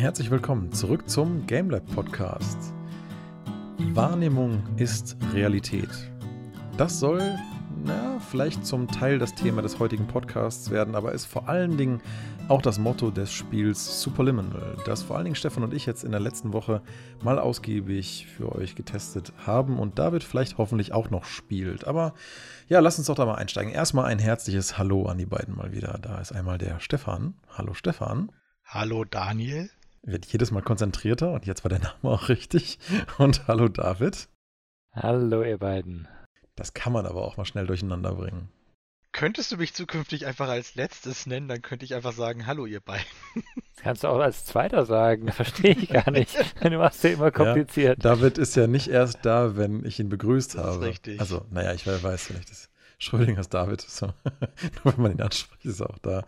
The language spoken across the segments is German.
Herzlich willkommen zurück zum GameLab Podcast. Wahrnehmung ist Realität. Das soll, na, vielleicht zum Teil das Thema des heutigen Podcasts werden, aber ist vor allen Dingen auch das Motto des Spiels Superliminal, das vor allen Dingen Stefan und ich jetzt in der letzten Woche mal ausgiebig für euch getestet haben und David vielleicht hoffentlich auch noch spielt. Aber ja, lass uns doch da mal einsteigen. Erstmal ein herzliches Hallo an die beiden mal wieder. Da ist einmal der Stefan. Hallo Stefan. Hallo Daniel. Wird jedes Mal konzentrierter und jetzt war der Name auch richtig. Und hallo David. Hallo ihr beiden. Das kann man aber auch mal schnell durcheinander bringen. Könntest du mich zukünftig einfach als letztes nennen, dann könnte ich einfach sagen, hallo ihr beiden. Das kannst du auch als zweiter sagen, verstehe ich gar nicht. Du machst ja immer kompliziert. Ja, David ist ja nicht erst da, wenn ich ihn begrüßt das habe. Ist richtig. Also, naja, ich weiß vielleicht, dass Schrödingers David, so. nur wenn man ihn anspricht, ist er auch da.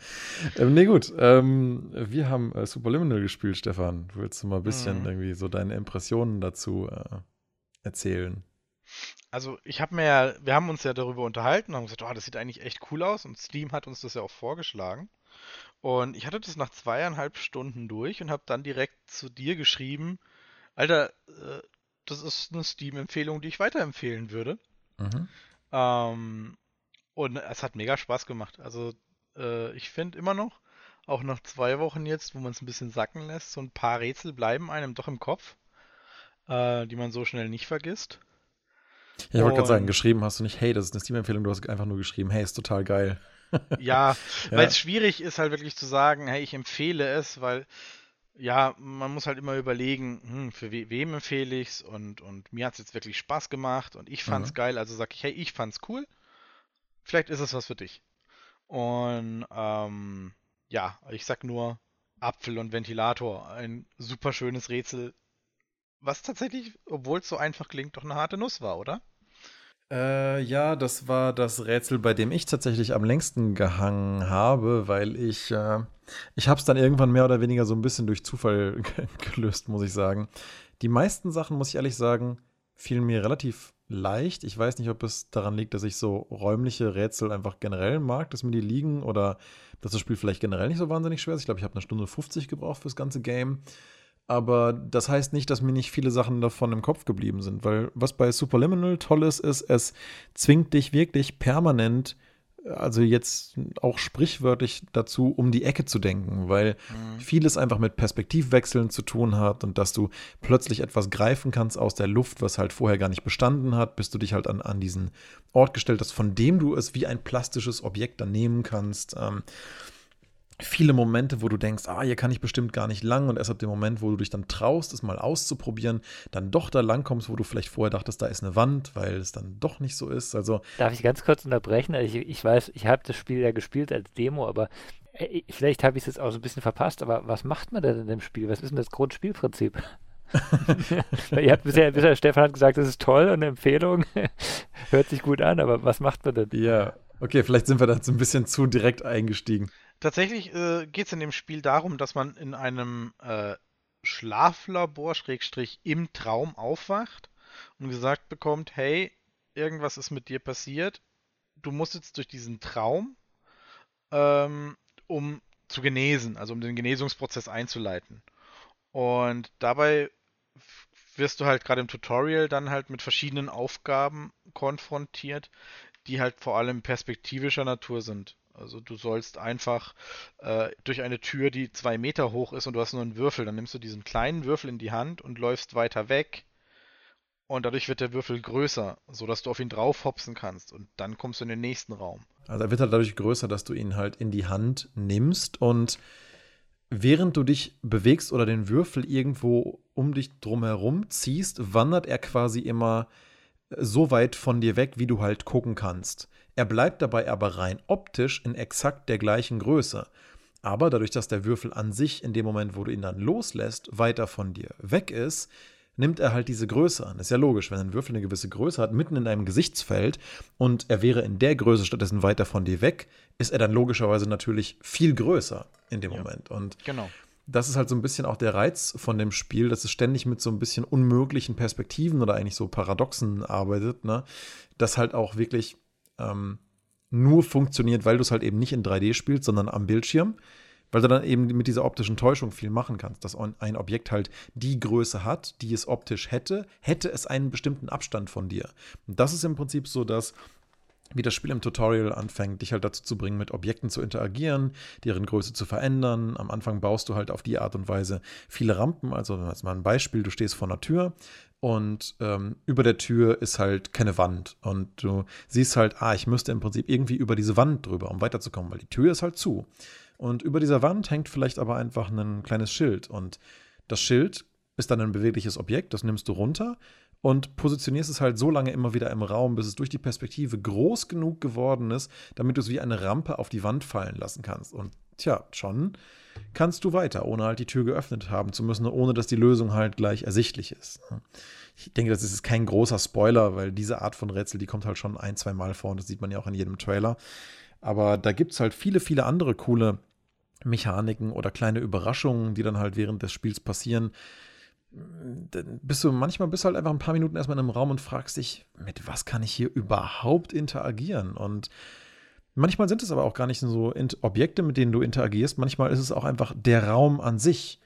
Ähm, nee, gut, ähm, wir haben äh, Superliminal gespielt, Stefan. Willst du mal ein bisschen Mhm. irgendwie so deine Impressionen dazu äh, erzählen? Also ich habe mir ja, wir haben uns ja darüber unterhalten und haben gesagt, oh, das sieht eigentlich echt cool aus und Steam hat uns das ja auch vorgeschlagen. Und ich hatte das nach zweieinhalb Stunden durch und habe dann direkt zu dir geschrieben, Alter, äh, das ist eine Steam-Empfehlung, die ich weiterempfehlen würde. Mhm. Ähm, und es hat mega Spaß gemacht. Also äh, ich finde immer noch, auch nach zwei Wochen jetzt, wo man es ein bisschen sacken lässt, so ein paar Rätsel bleiben einem doch im Kopf, äh, die man so schnell nicht vergisst. Ja, ich wollte gerade sagen, geschrieben hast du nicht, hey, das ist eine Steam-Empfehlung, du hast einfach nur geschrieben, hey, ist total geil. Ja, Ja. weil es schwierig ist halt wirklich zu sagen, hey, ich empfehle es, weil ja, man muss halt immer überlegen, hm, für we wem empfehle ich es und, und mir hat es jetzt wirklich Spaß gemacht und ich fand es Mhm. geil, also sag ich, hey, ich fand's cool, vielleicht ist es was für dich. Und ähm, ja, ich sag nur Apfel und Ventilator, ein super schönes Rätsel, was tatsächlich, obwohl es so einfach klingt, doch eine harte Nuss war, oder? Äh, ja, das war das Rätsel, bei dem ich tatsächlich am längsten gehangen habe, weil ich, äh, ich habe es dann irgendwann mehr oder weniger so ein bisschen durch Zufall gelöst, muss ich sagen. Die meisten Sachen, muss ich ehrlich sagen, fielen mir relativ leicht. Ich weiß nicht, ob es daran liegt, dass ich so räumliche Rätsel einfach generell mag, dass mir die liegen oder dass das Spiel vielleicht generell nicht so wahnsinnig schwer ist. Ich glaube, ich habe eine Stunde 50 gebraucht fürs ganze Game. Aber das heißt nicht, dass mir nicht viele Sachen davon im Kopf geblieben sind, weil was bei Superliminal toll ist, ist, es zwingt dich wirklich permanent, also jetzt auch sprichwörtlich dazu, um die Ecke zu denken, weil vieles einfach mit Perspektivwechseln zu tun hat und dass du plötzlich etwas greifen kannst aus der Luft, was halt vorher gar nicht bestanden hat, bis du dich halt an, an diesen Ort gestellt hast, von dem du es wie ein plastisches Objekt dann nehmen kannst. Ähm, viele Momente, wo du denkst, ah, hier kann ich bestimmt gar nicht lang und erst ab dem Moment, wo du dich dann traust, es mal auszuprobieren, dann doch da lang kommst, wo du vielleicht vorher dachtest, da ist eine Wand, weil es dann doch nicht so ist. Also, Darf ich ganz kurz unterbrechen? Also ich, ich weiß, ich habe das Spiel ja gespielt als Demo, aber äh, vielleicht habe ich es jetzt auch so ein bisschen verpasst, aber was macht man denn in dem Spiel? Was ist denn das Grundspielprinzip? Ihr habt bisher, bisher, Stefan hat gesagt, das ist toll und eine Empfehlung, hört sich gut an, aber was macht man denn? ja, okay, vielleicht sind wir da jetzt ein bisschen zu direkt eingestiegen. Tatsächlich äh, geht es in dem Spiel darum, dass man in einem äh, Schlaflabor, Schrägstrich, im Traum aufwacht und gesagt bekommt, hey, irgendwas ist mit dir passiert. Du musst jetzt durch diesen Traum, ähm, um zu genesen, also um den Genesungsprozess einzuleiten. Und dabei wirst du halt gerade im Tutorial dann halt mit verschiedenen Aufgaben konfrontiert, die halt vor allem perspektivischer Natur sind. Also du sollst einfach äh, durch eine Tür, die zwei Meter hoch ist und du hast nur einen Würfel, dann nimmst du diesen kleinen Würfel in die Hand und läufst weiter weg und dadurch wird der Würfel größer, sodass du auf ihn draufhopsen kannst und dann kommst du in den nächsten Raum. Also er wird halt dadurch größer, dass du ihn halt in die Hand nimmst und während du dich bewegst oder den Würfel irgendwo um dich drumherum ziehst, wandert er quasi immer so weit von dir weg, wie du halt gucken kannst. Er bleibt dabei aber rein optisch in exakt der gleichen Größe. Aber dadurch, dass der Würfel an sich in dem Moment, wo du ihn dann loslässt, weiter von dir weg ist, nimmt er halt diese Größe an. Ist ja logisch, wenn ein Würfel eine gewisse Größe hat, mitten in einem Gesichtsfeld und er wäre in der Größe stattdessen weiter von dir weg, ist er dann logischerweise natürlich viel größer in dem Ja. Moment. Und Genau. das ist halt so ein bisschen auch der Reiz von dem Spiel, dass es ständig mit so ein bisschen unmöglichen Perspektiven oder eigentlich so Paradoxen arbeitet, ne? Das halt auch wirklich ähm, nur funktioniert, weil du es halt eben nicht in 3D spielst, sondern am Bildschirm. weil du dann eben mit dieser optischen Täuschung viel machen kannst, dass ein Objekt halt die Größe hat, die es optisch hätte, hätte es einen bestimmten Abstand von dir. Und das ist im Prinzip so, dass wie das Spiel im Tutorial anfängt, dich halt dazu zu bringen, mit Objekten zu interagieren, deren Größe zu verändern. Am Anfang baust du halt auf die Art und Weise viele Rampen. Also, als mal ein Beispiel, du stehst vor einer Tür und ähm, über der Tür ist halt keine Wand. Und du siehst halt, ah, ich müsste im Prinzip irgendwie über diese Wand drüber, um weiterzukommen, weil die Tür ist halt zu. Und über dieser Wand hängt vielleicht aber einfach ein kleines Schild. Und das Schild ist dann ein bewegliches Objekt, das nimmst du runter und positionierst es halt so lange immer wieder im Raum, bis es durch die Perspektive groß genug geworden ist, damit du es wie eine Rampe auf die Wand fallen lassen kannst. Und tja, schon kannst du weiter, ohne halt die Tür geöffnet haben zu müssen, ohne dass die Lösung halt gleich ersichtlich ist. Ich denke, das ist kein großer Spoiler, weil diese Art von Rätsel, die kommt halt schon ein, zwei Mal vor und das sieht man ja auch in jedem Trailer. Aber da gibt es halt viele, viele andere coole Mechaniken oder kleine Überraschungen, die dann halt während des Spiels passieren, bist du manchmal bist halt einfach ein paar Minuten erstmal in einem Raum und fragst dich, mit was kann ich hier überhaupt interagieren? Und manchmal sind es aber auch gar nicht so Objekte, mit denen du interagierst. Manchmal ist es auch einfach der Raum an sich,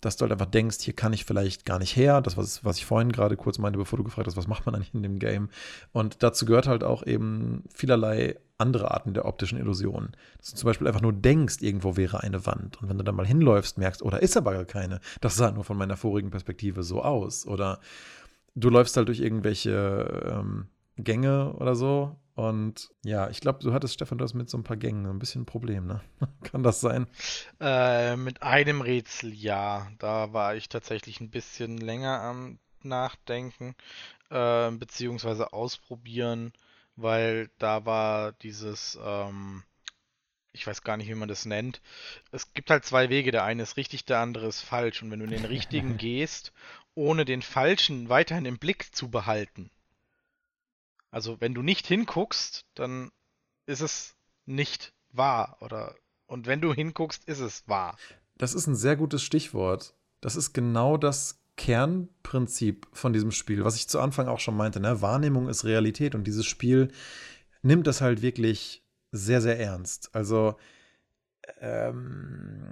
dass du halt einfach denkst, hier kann ich vielleicht gar nicht her. Das, was, was ich vorhin gerade kurz meinte, bevor du gefragt hast, was macht man eigentlich in dem Game? Und dazu gehört halt auch eben vielerlei andere Arten der optischen Illusionen. Dass du zum Beispiel einfach nur denkst, irgendwo wäre eine Wand. Und wenn du dann mal hinläufst, merkst, oder oh, ist aber gar keine. Das sah nur von meiner vorigen Perspektive so aus. Oder du läufst halt durch irgendwelche ähm, Gänge oder so. Und ja, ich glaube, du hattest, Stefan, du hast mit so ein paar Gängen ein bisschen ein Problem, ne? Kann das sein? Äh, mit einem Rätsel ja. Da war ich tatsächlich ein bisschen länger am Nachdenken, äh, beziehungsweise ausprobieren weil da war dieses, ähm, ich weiß gar nicht, wie man das nennt. Es gibt halt zwei Wege. Der eine ist richtig, der andere ist falsch. Und wenn du in den richtigen gehst, ohne den falschen weiterhin im Blick zu behalten, also wenn du nicht hinguckst, dann ist es nicht wahr. Oder und wenn du hinguckst, ist es wahr. Das ist ein sehr gutes Stichwort. Das ist genau das Kernprinzip von diesem Spiel, was ich zu Anfang auch schon meinte, ne? Wahrnehmung ist Realität und dieses Spiel nimmt das halt wirklich sehr, sehr ernst. Also ähm,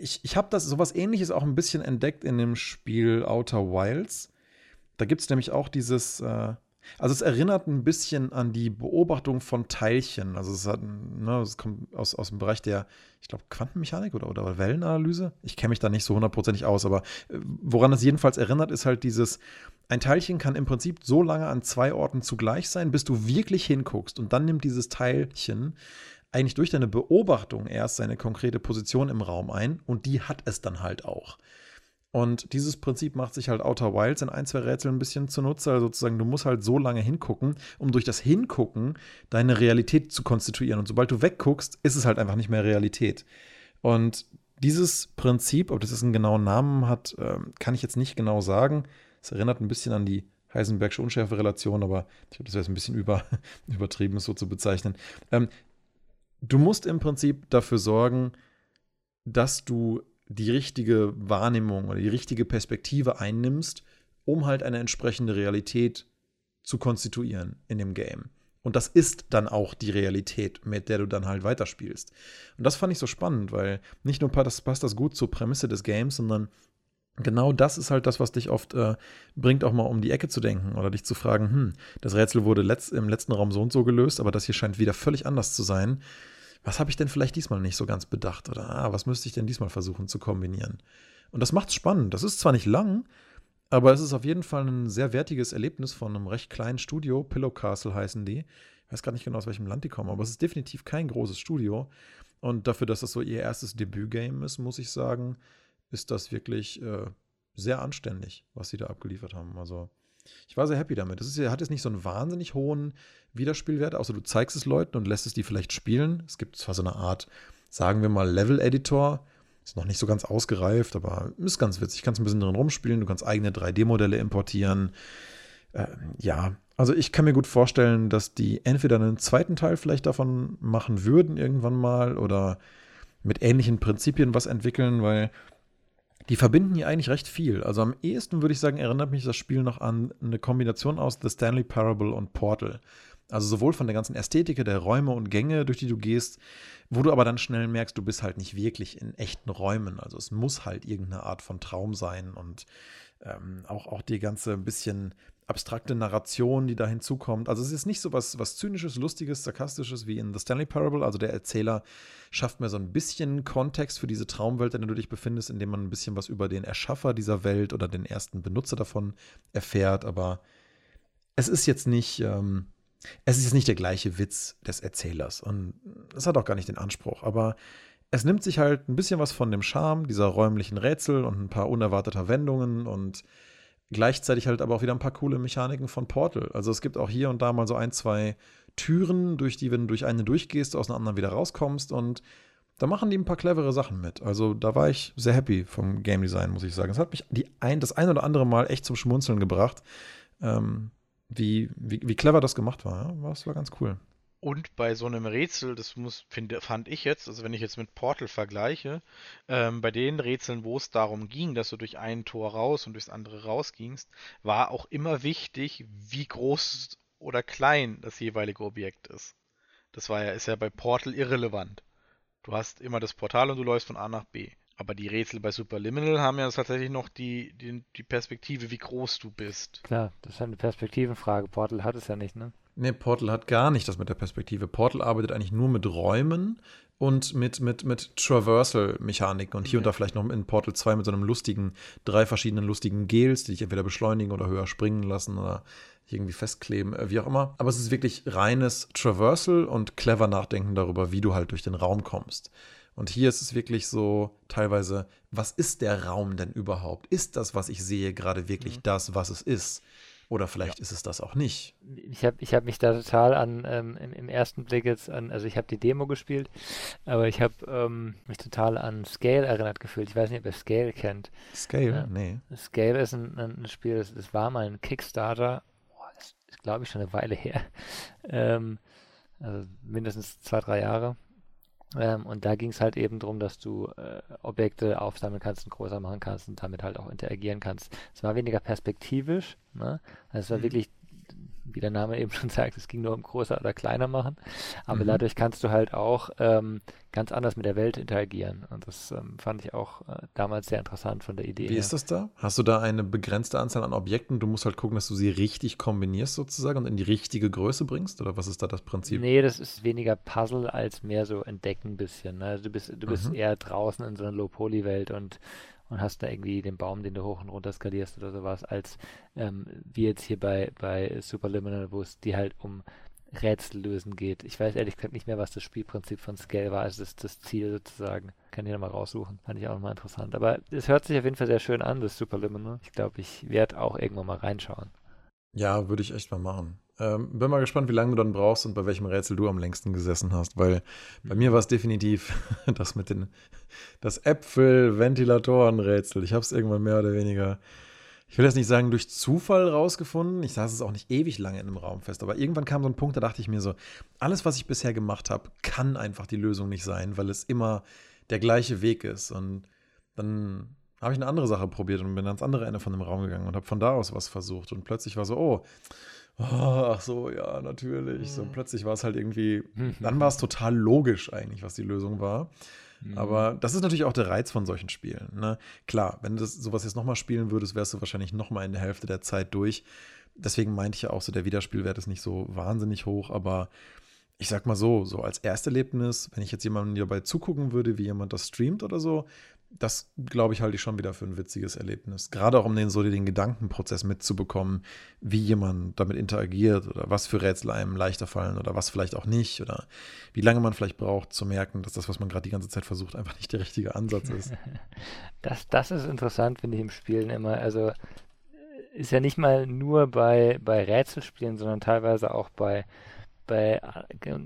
ich, ich habe das sowas ähnliches auch ein bisschen entdeckt in dem Spiel Outer Wilds. Da gibt es nämlich auch dieses, äh, also es erinnert ein bisschen an die Beobachtung von Teilchen. Also es, hat, ne, es kommt aus, aus dem Bereich der, ich glaube, Quantenmechanik oder, oder Wellenanalyse. Ich kenne mich da nicht so hundertprozentig aus, aber äh, woran es jedenfalls erinnert, ist halt dieses, ein Teilchen kann im Prinzip so lange an zwei Orten zugleich sein, bis du wirklich hinguckst. Und dann nimmt dieses Teilchen eigentlich durch deine Beobachtung erst seine konkrete Position im Raum ein und die hat es dann halt auch. Und dieses Prinzip macht sich halt Outer Wilds in ein, zwei Rätseln ein bisschen zunutze. Also sozusagen, du musst halt so lange hingucken, um durch das Hingucken deine Realität zu konstituieren. Und sobald du wegguckst, ist es halt einfach nicht mehr Realität. Und dieses Prinzip, ob das jetzt einen genauen Namen hat, ähm, kann ich jetzt nicht genau sagen. Es erinnert ein bisschen an die Heisenbergsche Unschärferelation, aber ich glaube, das wäre jetzt ein bisschen über, übertrieben, es so zu bezeichnen. Ähm, du musst im Prinzip dafür sorgen, dass du die richtige Wahrnehmung oder die richtige Perspektive einnimmst, um halt eine entsprechende Realität zu konstituieren in dem Game. Und das ist dann auch die Realität, mit der du dann halt weiterspielst. Und das fand ich so spannend, weil nicht nur passt das, passt das gut zur Prämisse des Games, sondern genau das ist halt das, was dich oft äh, bringt, auch mal um die Ecke zu denken oder dich zu fragen, hm, das Rätsel wurde letzt, im letzten Raum so und so gelöst, aber das hier scheint wieder völlig anders zu sein was habe ich denn vielleicht diesmal nicht so ganz bedacht? Oder ah, was müsste ich denn diesmal versuchen zu kombinieren? Und das macht es spannend. Das ist zwar nicht lang, aber es ist auf jeden Fall ein sehr wertiges Erlebnis von einem recht kleinen Studio. Pillow Castle heißen die. Ich weiß gar nicht genau, aus welchem Land die kommen, aber es ist definitiv kein großes Studio. Und dafür, dass das so ihr erstes Debütgame ist, muss ich sagen, ist das wirklich äh, sehr anständig, was sie da abgeliefert haben. Also ich war sehr happy damit. Das ist, hat jetzt nicht so einen wahnsinnig hohen Wiederspielwert, außer du zeigst es Leuten und lässt es die vielleicht spielen. Es gibt zwar so eine Art, sagen wir mal, Level-Editor. Ist noch nicht so ganz ausgereift, aber ist ganz witzig. Kannst ein bisschen drin rumspielen. Du kannst eigene 3D-Modelle importieren. Äh, ja, also ich kann mir gut vorstellen, dass die entweder einen zweiten Teil vielleicht davon machen würden irgendwann mal oder mit ähnlichen Prinzipien was entwickeln, weil die verbinden hier eigentlich recht viel. Also am ehesten würde ich sagen, erinnert mich das Spiel noch an eine Kombination aus The Stanley Parable und Portal. Also sowohl von der ganzen Ästhetik der Räume und Gänge, durch die du gehst, wo du aber dann schnell merkst, du bist halt nicht wirklich in echten Räumen. Also es muss halt irgendeine Art von Traum sein und ähm, auch, auch die ganze ein bisschen abstrakte Narration, die da hinzukommt. Also es ist nicht so was, was Zynisches, Lustiges, Sarkastisches wie in The Stanley Parable. Also der Erzähler schafft mir so ein bisschen Kontext für diese Traumwelt, in der du dich befindest, indem man ein bisschen was über den Erschaffer dieser Welt oder den ersten Benutzer davon erfährt. Aber es ist jetzt nicht, ähm, es ist jetzt nicht der gleiche Witz des Erzählers. Und es hat auch gar nicht den Anspruch. Aber es nimmt sich halt ein bisschen was von dem Charme dieser räumlichen Rätsel und ein paar unerwarteter Wendungen und gleichzeitig halt aber auch wieder ein paar coole Mechaniken von Portal. Also es gibt auch hier und da mal so ein, zwei Türen, durch die, wenn du durch eine durchgehst, aus einer anderen wieder rauskommst und da machen die ein paar clevere Sachen mit. Also da war ich sehr happy vom Game Design, muss ich sagen. Es hat mich ein, das ein oder andere Mal echt zum Schmunzeln gebracht, ähm, wie, wie, wie clever das gemacht war. Ja? Das war ganz cool. Und bei so einem Rätsel, das muss, finde, fand ich jetzt, also wenn ich jetzt mit Portal vergleiche, ähm, bei den Rätseln, wo es darum ging, dass du durch ein Tor raus und durchs andere rausgingst, war auch immer wichtig, wie groß oder klein das jeweilige Objekt ist. Das war ja, ist ja bei Portal irrelevant. Du hast immer das Portal und du läufst von A nach B. Aber die Rätsel bei Superliminal haben ja tatsächlich noch die, die, die Perspektive, wie groß du bist. Klar, das ist eine Perspektivenfrage. Portal hat es ja nicht, ne? Nee, Portal hat gar nicht das mit der Perspektive. Portal arbeitet eigentlich nur mit Räumen und mit, mit, mit Traversal-Mechaniken und hier und da vielleicht noch in Portal 2 mit so einem lustigen, drei verschiedenen lustigen Gels, die dich entweder beschleunigen oder höher springen lassen oder irgendwie festkleben, äh, wie auch immer. Aber es ist wirklich reines Traversal und clever nachdenken darüber, wie du halt durch den Raum kommst. Und hier ist es wirklich so teilweise, was ist der Raum denn überhaupt? Ist das, was ich sehe, gerade wirklich mhm. das, was es ist? Oder vielleicht ja. ist es das auch nicht. Ich habe ich hab mich da total an, ähm, im, im, ersten Blick jetzt an, also ich habe die Demo gespielt, aber ich habe ähm, mich total an Scale erinnert gefühlt. Ich weiß nicht, ob ihr Scale kennt. Scale? Ja. Nee. Scale ist ein, ein Spiel, das, das, war mal ein Kickstarter, Boah, das ist glaube ich schon eine Weile her. Ähm, also mindestens zwei, drei Jahre. Ähm, und da ging es halt eben darum, dass du äh, Objekte aufsammeln kannst und größer machen kannst und damit halt auch interagieren kannst. Es war weniger perspektivisch, ne? Also es war mhm. wirklich wie der Name eben schon sagt, es ging nur um größer oder kleiner machen. Aber mhm. dadurch kannst du halt auch ähm, ganz anders mit der Welt interagieren. Und das ähm, fand ich auch äh, damals sehr interessant von der Idee. Wie her. ist das da? Hast du da eine begrenzte Anzahl an Objekten? Du musst halt gucken, dass du sie richtig kombinierst sozusagen und in die richtige Größe bringst? Oder was ist da das Prinzip? Nee, das ist weniger Puzzle als mehr so entdecken ein bisschen. Ne? Also du bist, du bist mhm. eher draußen in so einer Low-Poly-Welt und und hast da irgendwie den Baum, den du hoch und runter skalierst oder sowas, als ähm, wie jetzt hier bei, bei Superliminal, wo es dir halt um Rätsel lösen geht. Ich weiß ehrlich gesagt nicht mehr, was das Spielprinzip von Scale war, also das, das Ziel sozusagen. Kann ich nochmal raussuchen. Fand ich auch nochmal interessant. Aber es hört sich auf jeden Fall sehr schön an, das Superliminal. Ich glaube, ich werde auch irgendwann mal reinschauen. Ja, würde ich echt mal machen. Ähm, bin mal gespannt, wie lange du dann brauchst und bei welchem Rätsel du am längsten gesessen hast, weil bei mir war es definitiv das mit den das Äpfel-Ventilatoren-Rätsel. Ich habe es irgendwann mehr oder weniger, ich will jetzt nicht sagen durch Zufall rausgefunden. Ich saß es auch nicht ewig lange in einem Raum fest, aber irgendwann kam so ein Punkt, da dachte ich mir so, alles, was ich bisher gemacht habe, kann einfach die Lösung nicht sein, weil es immer der gleiche Weg ist. Und dann habe ich eine andere Sache probiert und bin ans andere Ende von dem Raum gegangen und habe von da aus was versucht. Und plötzlich war so, oh, oh, ach so, ja, natürlich. So mhm. plötzlich war es halt irgendwie, dann war es total logisch eigentlich, was die Lösung war. Mhm. Aber das ist natürlich auch der Reiz von solchen Spielen. Ne? Klar, wenn du sowas jetzt nochmal spielen würdest, wärst du wahrscheinlich nochmal in der Hälfte der Zeit durch. Deswegen meinte ich ja auch so, der Wiederspielwert ist nicht so wahnsinnig hoch, aber ich sag mal so, so als Ersterlebnis, wenn ich jetzt jemandem dabei zugucken würde, wie jemand das streamt oder so, das glaube ich halte ich schon wieder für ein witziges Erlebnis. Gerade auch um den so den Gedankenprozess mitzubekommen, wie jemand damit interagiert oder was für Rätsel einem leichter fallen oder was vielleicht auch nicht oder wie lange man vielleicht braucht zu merken, dass das, was man gerade die ganze Zeit versucht, einfach nicht der richtige Ansatz ist. Das, das ist interessant, finde ich im Spielen immer. Also ist ja nicht mal nur bei, bei Rätselspielen, sondern teilweise auch bei bei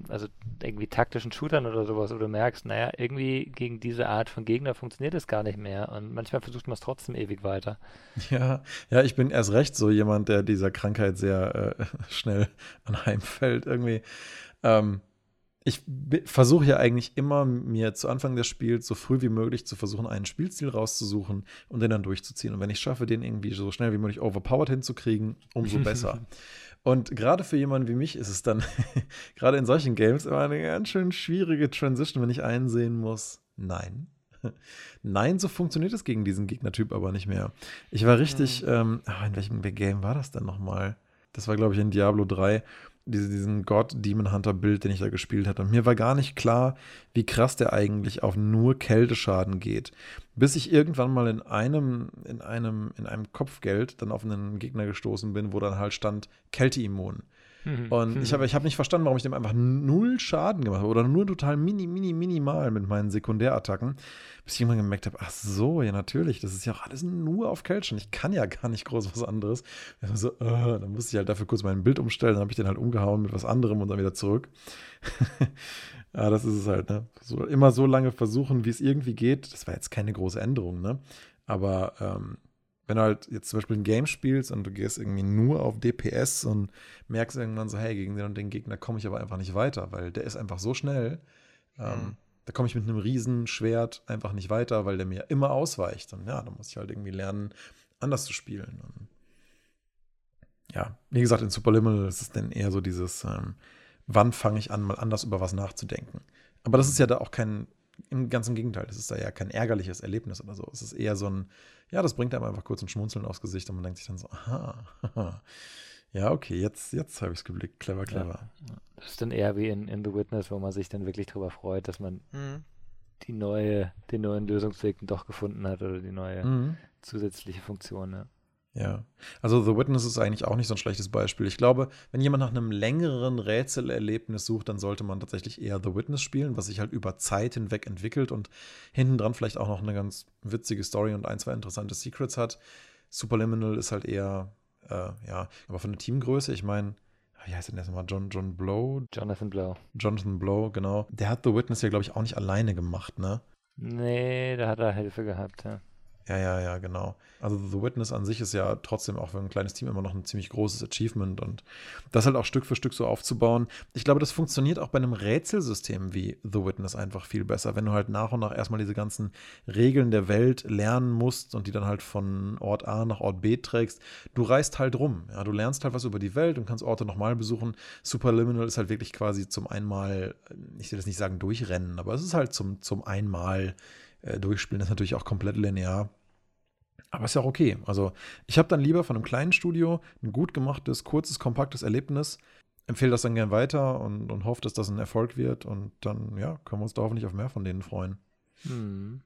also irgendwie taktischen Shootern oder sowas, wo du merkst, naja, irgendwie gegen diese Art von Gegner funktioniert es gar nicht mehr und manchmal versucht man es trotzdem ewig weiter. Ja, ja, ich bin erst recht so jemand, der dieser Krankheit sehr äh, schnell anheimfällt irgendwie. Ähm, ich versuche ja eigentlich immer, mir zu Anfang des Spiels so früh wie möglich zu versuchen, einen Spielstil rauszusuchen und den dann durchzuziehen. Und wenn ich schaffe, den irgendwie so schnell wie möglich overpowered hinzukriegen, umso besser. Und gerade für jemanden wie mich ist es dann, gerade in solchen Games, immer eine ganz schön schwierige Transition, wenn ich einsehen muss, nein. Nein, so funktioniert es gegen diesen Gegnertyp aber nicht mehr. Ich war richtig, mhm. ähm, ah, in welchem Game war das denn nochmal? Das war, glaube ich, in Diablo 3 diese, diesen God Demon Hunter Bild, den ich da gespielt hatte. Und mir war gar nicht klar, wie krass der eigentlich auf nur Kälteschaden geht. Bis ich irgendwann mal in einem, in einem, in einem Kopfgeld dann auf einen Gegner gestoßen bin, wo dann halt stand Kälteimmun. Mhm. Und ich habe ich hab nicht verstanden, warum ich dem einfach null Schaden gemacht habe oder nur total mini, mini, minimal mit meinen Sekundärattacken. Bis ich irgendwann gemerkt habe, ach so, ja natürlich, das ist ja auch alles nur auf Kelchen. Ich kann ja gar nicht groß was anderes. So, uh, dann musste ich halt dafür kurz mein Bild umstellen, dann habe ich den halt umgehauen mit was anderem und dann wieder zurück. ja, das ist es halt, ne? So, immer so lange versuchen, wie es irgendwie geht. Das war jetzt keine große Änderung, ne? Aber ähm, wenn du halt jetzt zum Beispiel ein Game spielst und du gehst irgendwie nur auf DPS und merkst irgendwann so, hey, gegen den und den Gegner komme ich aber einfach nicht weiter, weil der ist einfach so schnell. Ähm, mhm. Ähm, da komme ich mit einem Riesenschwert einfach nicht weiter, weil der mir immer ausweicht. Und ja, da muss ich halt irgendwie lernen, anders zu spielen. Und ja, wie gesagt, in Superliminal ist es dann eher so dieses, ähm, wann fange ich an, mal anders über was nachzudenken. Aber das ist ja da auch kein, im ganzen Gegenteil, das ist da ja kein ärgerliches Erlebnis oder so. Es ist eher so ein, ja, das bringt einem einfach kurz ein Schmunzeln aufs Gesicht und man denkt sich dann so, aha, ja, okay, jetzt, jetzt habe ich es geblickt. Clever, clever. Ja. Das ist dann eher wie in, in The Witness, wo man sich dann wirklich darüber freut, dass man mhm. die neue, den neuen Lösungsweg doch gefunden hat oder die neue mhm. zusätzliche Funktion. Ja. Ja, also The Witness ist eigentlich auch nicht so ein schlechtes Beispiel. Ich glaube, wenn jemand nach einem längeren Rätselerlebnis sucht, dann sollte man tatsächlich eher The Witness spielen, was sich halt über Zeit hinweg entwickelt und hinten dran vielleicht auch noch eine ganz witzige Story und ein, zwei interessante Secrets hat. Superliminal ist halt eher, äh, ja, aber von der Teamgröße, ich meine, wie heißt denn der nochmal? John, John Blow? Jonathan Blow. Jonathan Blow, genau. Der hat The Witness ja, glaube ich, auch nicht alleine gemacht, ne? Nee, da hat er Hilfe gehabt, ja. Ja, ja, ja, genau. Also The Witness an sich ist ja trotzdem auch für ein kleines Team immer noch ein ziemlich großes Achievement und das halt auch Stück für Stück so aufzubauen. Ich glaube, das funktioniert auch bei einem Rätselsystem wie The Witness einfach viel besser, wenn du halt nach und nach erstmal diese ganzen Regeln der Welt lernen musst und die dann halt von Ort A nach Ort B trägst. Du reist halt rum. Ja, du lernst halt was über die Welt und kannst Orte nochmal besuchen. Superliminal ist halt wirklich quasi zum einmal, ich will das nicht sagen durchrennen, aber es ist halt zum, zum einmal äh, durchspielen. Das ist natürlich auch komplett linear. Aber ist ja auch okay. Also, ich habe dann lieber von einem kleinen Studio ein gut gemachtes, kurzes, kompaktes Erlebnis, empfehle das dann gern weiter und, und hoffe, dass das ein Erfolg wird. Und dann, ja, können wir uns da hoffentlich auf mehr von denen freuen. Hm.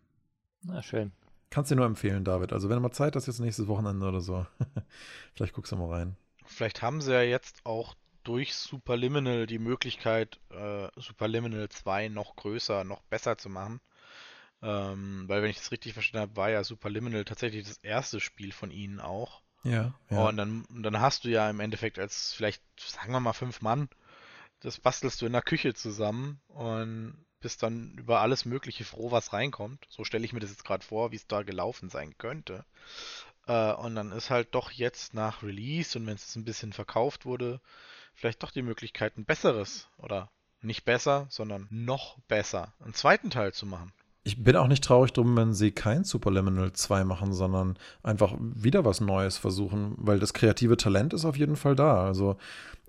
Na, schön. Kannst dir nur empfehlen, David. Also, wenn du mal Zeit hast, jetzt nächstes Wochenende oder so, vielleicht guckst du mal rein. Vielleicht haben sie ja jetzt auch durch Superliminal die Möglichkeit, äh, Superliminal 2 noch größer, noch besser zu machen. Ähm, weil, wenn ich das richtig verstanden habe, war ja Superliminal tatsächlich das erste Spiel von ihnen auch. Ja. ja. Und dann, dann hast du ja im Endeffekt als vielleicht, sagen wir mal, fünf Mann, das bastelst du in der Küche zusammen und bist dann über alles Mögliche froh, was reinkommt. So stelle ich mir das jetzt gerade vor, wie es da gelaufen sein könnte. Äh, und dann ist halt doch jetzt nach Release und wenn es ein bisschen verkauft wurde, vielleicht doch die Möglichkeit, ein besseres oder nicht besser, sondern noch besser, einen zweiten Teil zu machen. Ich bin auch nicht traurig drum, wenn sie kein Superliminal 2 machen, sondern einfach wieder was Neues versuchen, weil das kreative Talent ist auf jeden Fall da. Also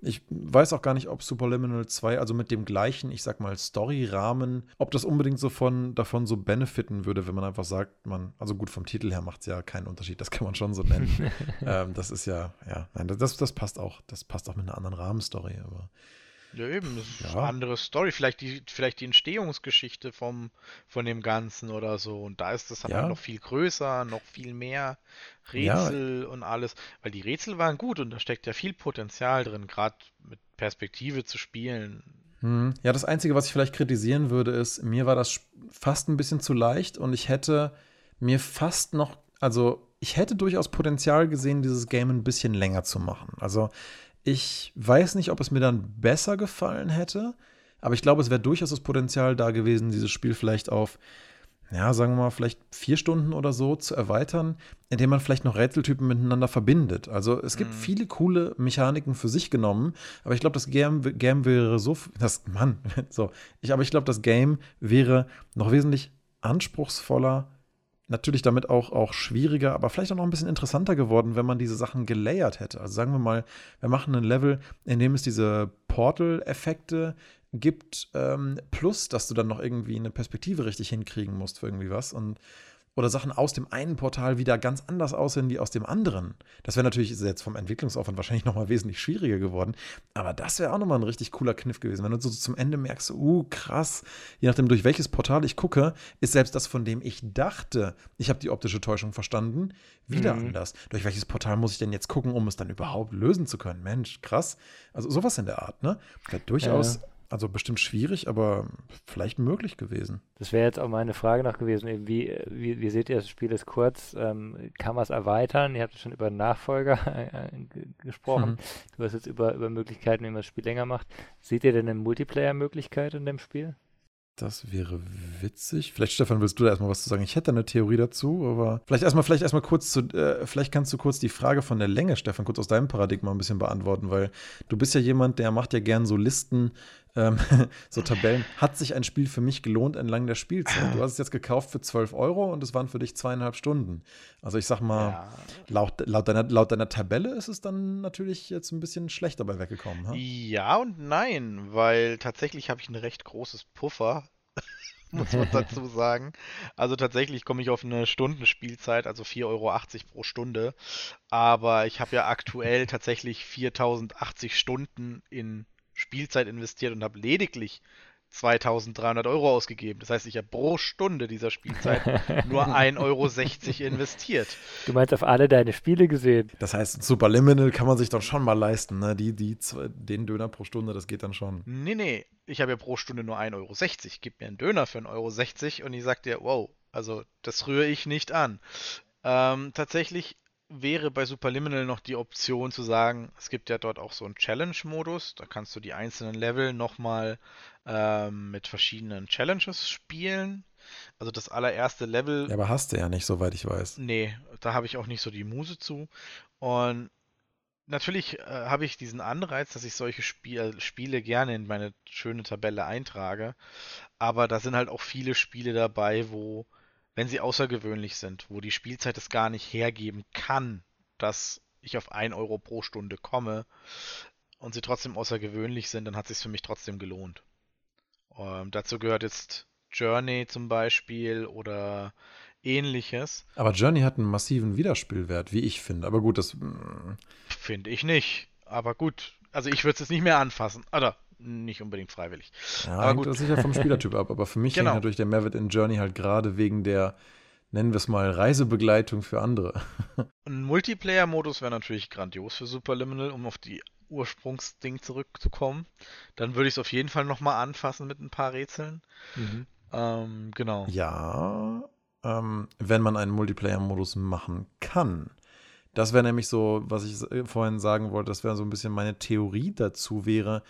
ich weiß auch gar nicht, ob Superliminal 2, also mit dem gleichen, ich sag mal, Story-Rahmen, ob das unbedingt so von, davon so benefiten würde, wenn man einfach sagt, man, also gut, vom Titel her macht es ja keinen Unterschied, das kann man schon so nennen. ähm, das ist ja, ja, nein, das, das passt auch, das passt auch mit einer anderen Rahmenstory, aber ja, eben, das ist ja. eine andere Story. Vielleicht die, vielleicht die Entstehungsgeschichte vom, von dem Ganzen oder so. Und da ist das dann ja. halt noch viel größer, noch viel mehr Rätsel ja. und alles. Weil die Rätsel waren gut und da steckt ja viel Potenzial drin, gerade mit Perspektive zu spielen. Hm. Ja, das Einzige, was ich vielleicht kritisieren würde, ist, mir war das fast ein bisschen zu leicht und ich hätte mir fast noch, also ich hätte durchaus Potenzial gesehen, dieses Game ein bisschen länger zu machen. Also ich weiß nicht, ob es mir dann besser gefallen hätte, aber ich glaube, es wäre durchaus das Potenzial da gewesen, dieses Spiel vielleicht auf, ja, sagen wir mal, vielleicht vier Stunden oder so zu erweitern, indem man vielleicht noch Rätseltypen miteinander verbindet. Also es gibt mhm. viele coole Mechaniken für sich genommen, aber ich glaube, das Game, Game wäre so, das, Mann, so, ich, aber ich glaube, das Game wäre noch wesentlich anspruchsvoller natürlich damit auch, auch schwieriger, aber vielleicht auch noch ein bisschen interessanter geworden, wenn man diese Sachen gelayert hätte. Also sagen wir mal, wir machen ein Level, in dem es diese Portal-Effekte gibt, ähm, plus, dass du dann noch irgendwie eine Perspektive richtig hinkriegen musst für irgendwie was. Und oder Sachen aus dem einen Portal wieder ganz anders aussehen wie aus dem anderen. Das wäre natürlich jetzt vom Entwicklungsaufwand wahrscheinlich nochmal wesentlich schwieriger geworden. Aber das wäre auch nochmal ein richtig cooler Kniff gewesen. Wenn du so zum Ende merkst, uh, krass, je nachdem, durch welches Portal ich gucke, ist selbst das, von dem ich dachte, ich habe die optische Täuschung verstanden, wieder mhm. anders. Durch welches Portal muss ich denn jetzt gucken, um es dann überhaupt lösen zu können? Mensch, krass. Also sowas in der Art, ne? Wäre durchaus. Ja also bestimmt schwierig, aber vielleicht möglich gewesen. Das wäre jetzt auch meine Frage noch gewesen. Wie, wie, wie seht ihr, das Spiel ist kurz, ähm, kann man es erweitern? Ihr habt schon über Nachfolger äh, gesprochen. Mhm. Du hast jetzt über, über Möglichkeiten, wie man das Spiel länger macht. Seht ihr denn eine Multiplayer-Möglichkeit in dem Spiel? Das wäre witzig. Vielleicht, Stefan, willst du da erstmal was zu sagen? Ich hätte eine Theorie dazu, aber vielleicht erstmal, vielleicht erstmal kurz zu, äh, vielleicht kannst du kurz die Frage von der Länge, Stefan, kurz aus deinem Paradigma ein bisschen beantworten, weil du bist ja jemand, der macht ja gern so Listen, ähm, so Tabellen. Hat sich ein Spiel für mich gelohnt entlang der Spielzeit? Du hast es jetzt gekauft für 12 Euro und es waren für dich zweieinhalb Stunden. Also ich sag mal, ja. laut, laut, deiner, laut deiner Tabelle ist es dann natürlich jetzt ein bisschen schlecht dabei weggekommen. Ha? Ja und nein, weil tatsächlich habe ich ein recht großes Puffer muss man dazu sagen. Also tatsächlich komme ich auf eine Stundenspielzeit, also 4,80 Euro pro Stunde. Aber ich habe ja aktuell tatsächlich 4080 Stunden in Spielzeit investiert und habe lediglich 2300 Euro ausgegeben. Das heißt, ich habe pro Stunde dieser Spielzeit nur 1,60 Euro investiert. Du meinst auf alle deine Spiele gesehen? Das heißt, Superliminal kann man sich doch schon mal leisten, ne? Die, die, den Döner pro Stunde, das geht dann schon. Nee, nee, ich habe ja pro Stunde nur 1,60 Euro. Gib mir einen Döner für 1,60 Euro und ich sag dir, wow, also das rühre ich nicht an. Ähm, tatsächlich wäre bei Superliminal noch die Option zu sagen, es gibt ja dort auch so einen Challenge-Modus, da kannst du die einzelnen Level nochmal ähm, mit verschiedenen Challenges spielen. Also das allererste Level. Ja, aber hast du ja nicht, soweit ich weiß. Nee, da habe ich auch nicht so die Muse zu. Und natürlich äh, habe ich diesen Anreiz, dass ich solche Spiel Spiele gerne in meine schöne Tabelle eintrage. Aber da sind halt auch viele Spiele dabei, wo wenn sie außergewöhnlich sind, wo die Spielzeit es gar nicht hergeben kann, dass ich auf 1 Euro pro Stunde komme und sie trotzdem außergewöhnlich sind, dann hat es sich für mich trotzdem gelohnt. Ähm, dazu gehört jetzt Journey zum Beispiel oder ähnliches. Aber Journey hat einen massiven Wiederspielwert, wie ich finde. Aber gut, das. Mm. Finde ich nicht. Aber gut, also ich würde es jetzt nicht mehr anfassen. Oder nicht unbedingt freiwillig. Ja, aber gut. das sicher vom Spielertyp ab. Aber für mich genau. hängt natürlich der Mehrwert in Journey halt gerade wegen der, nennen wir es mal, Reisebegleitung für andere. Ein Multiplayer-Modus wäre natürlich grandios für Superliminal, um auf die Ursprungsding zurückzukommen. Dann würde ich es auf jeden Fall nochmal anfassen mit ein paar Rätseln. Mhm. Ähm, genau. Ja, ähm, wenn man einen Multiplayer-Modus machen kann. Das wäre nämlich so, was ich vorhin sagen wollte, das wäre so ein bisschen meine Theorie dazu wäre,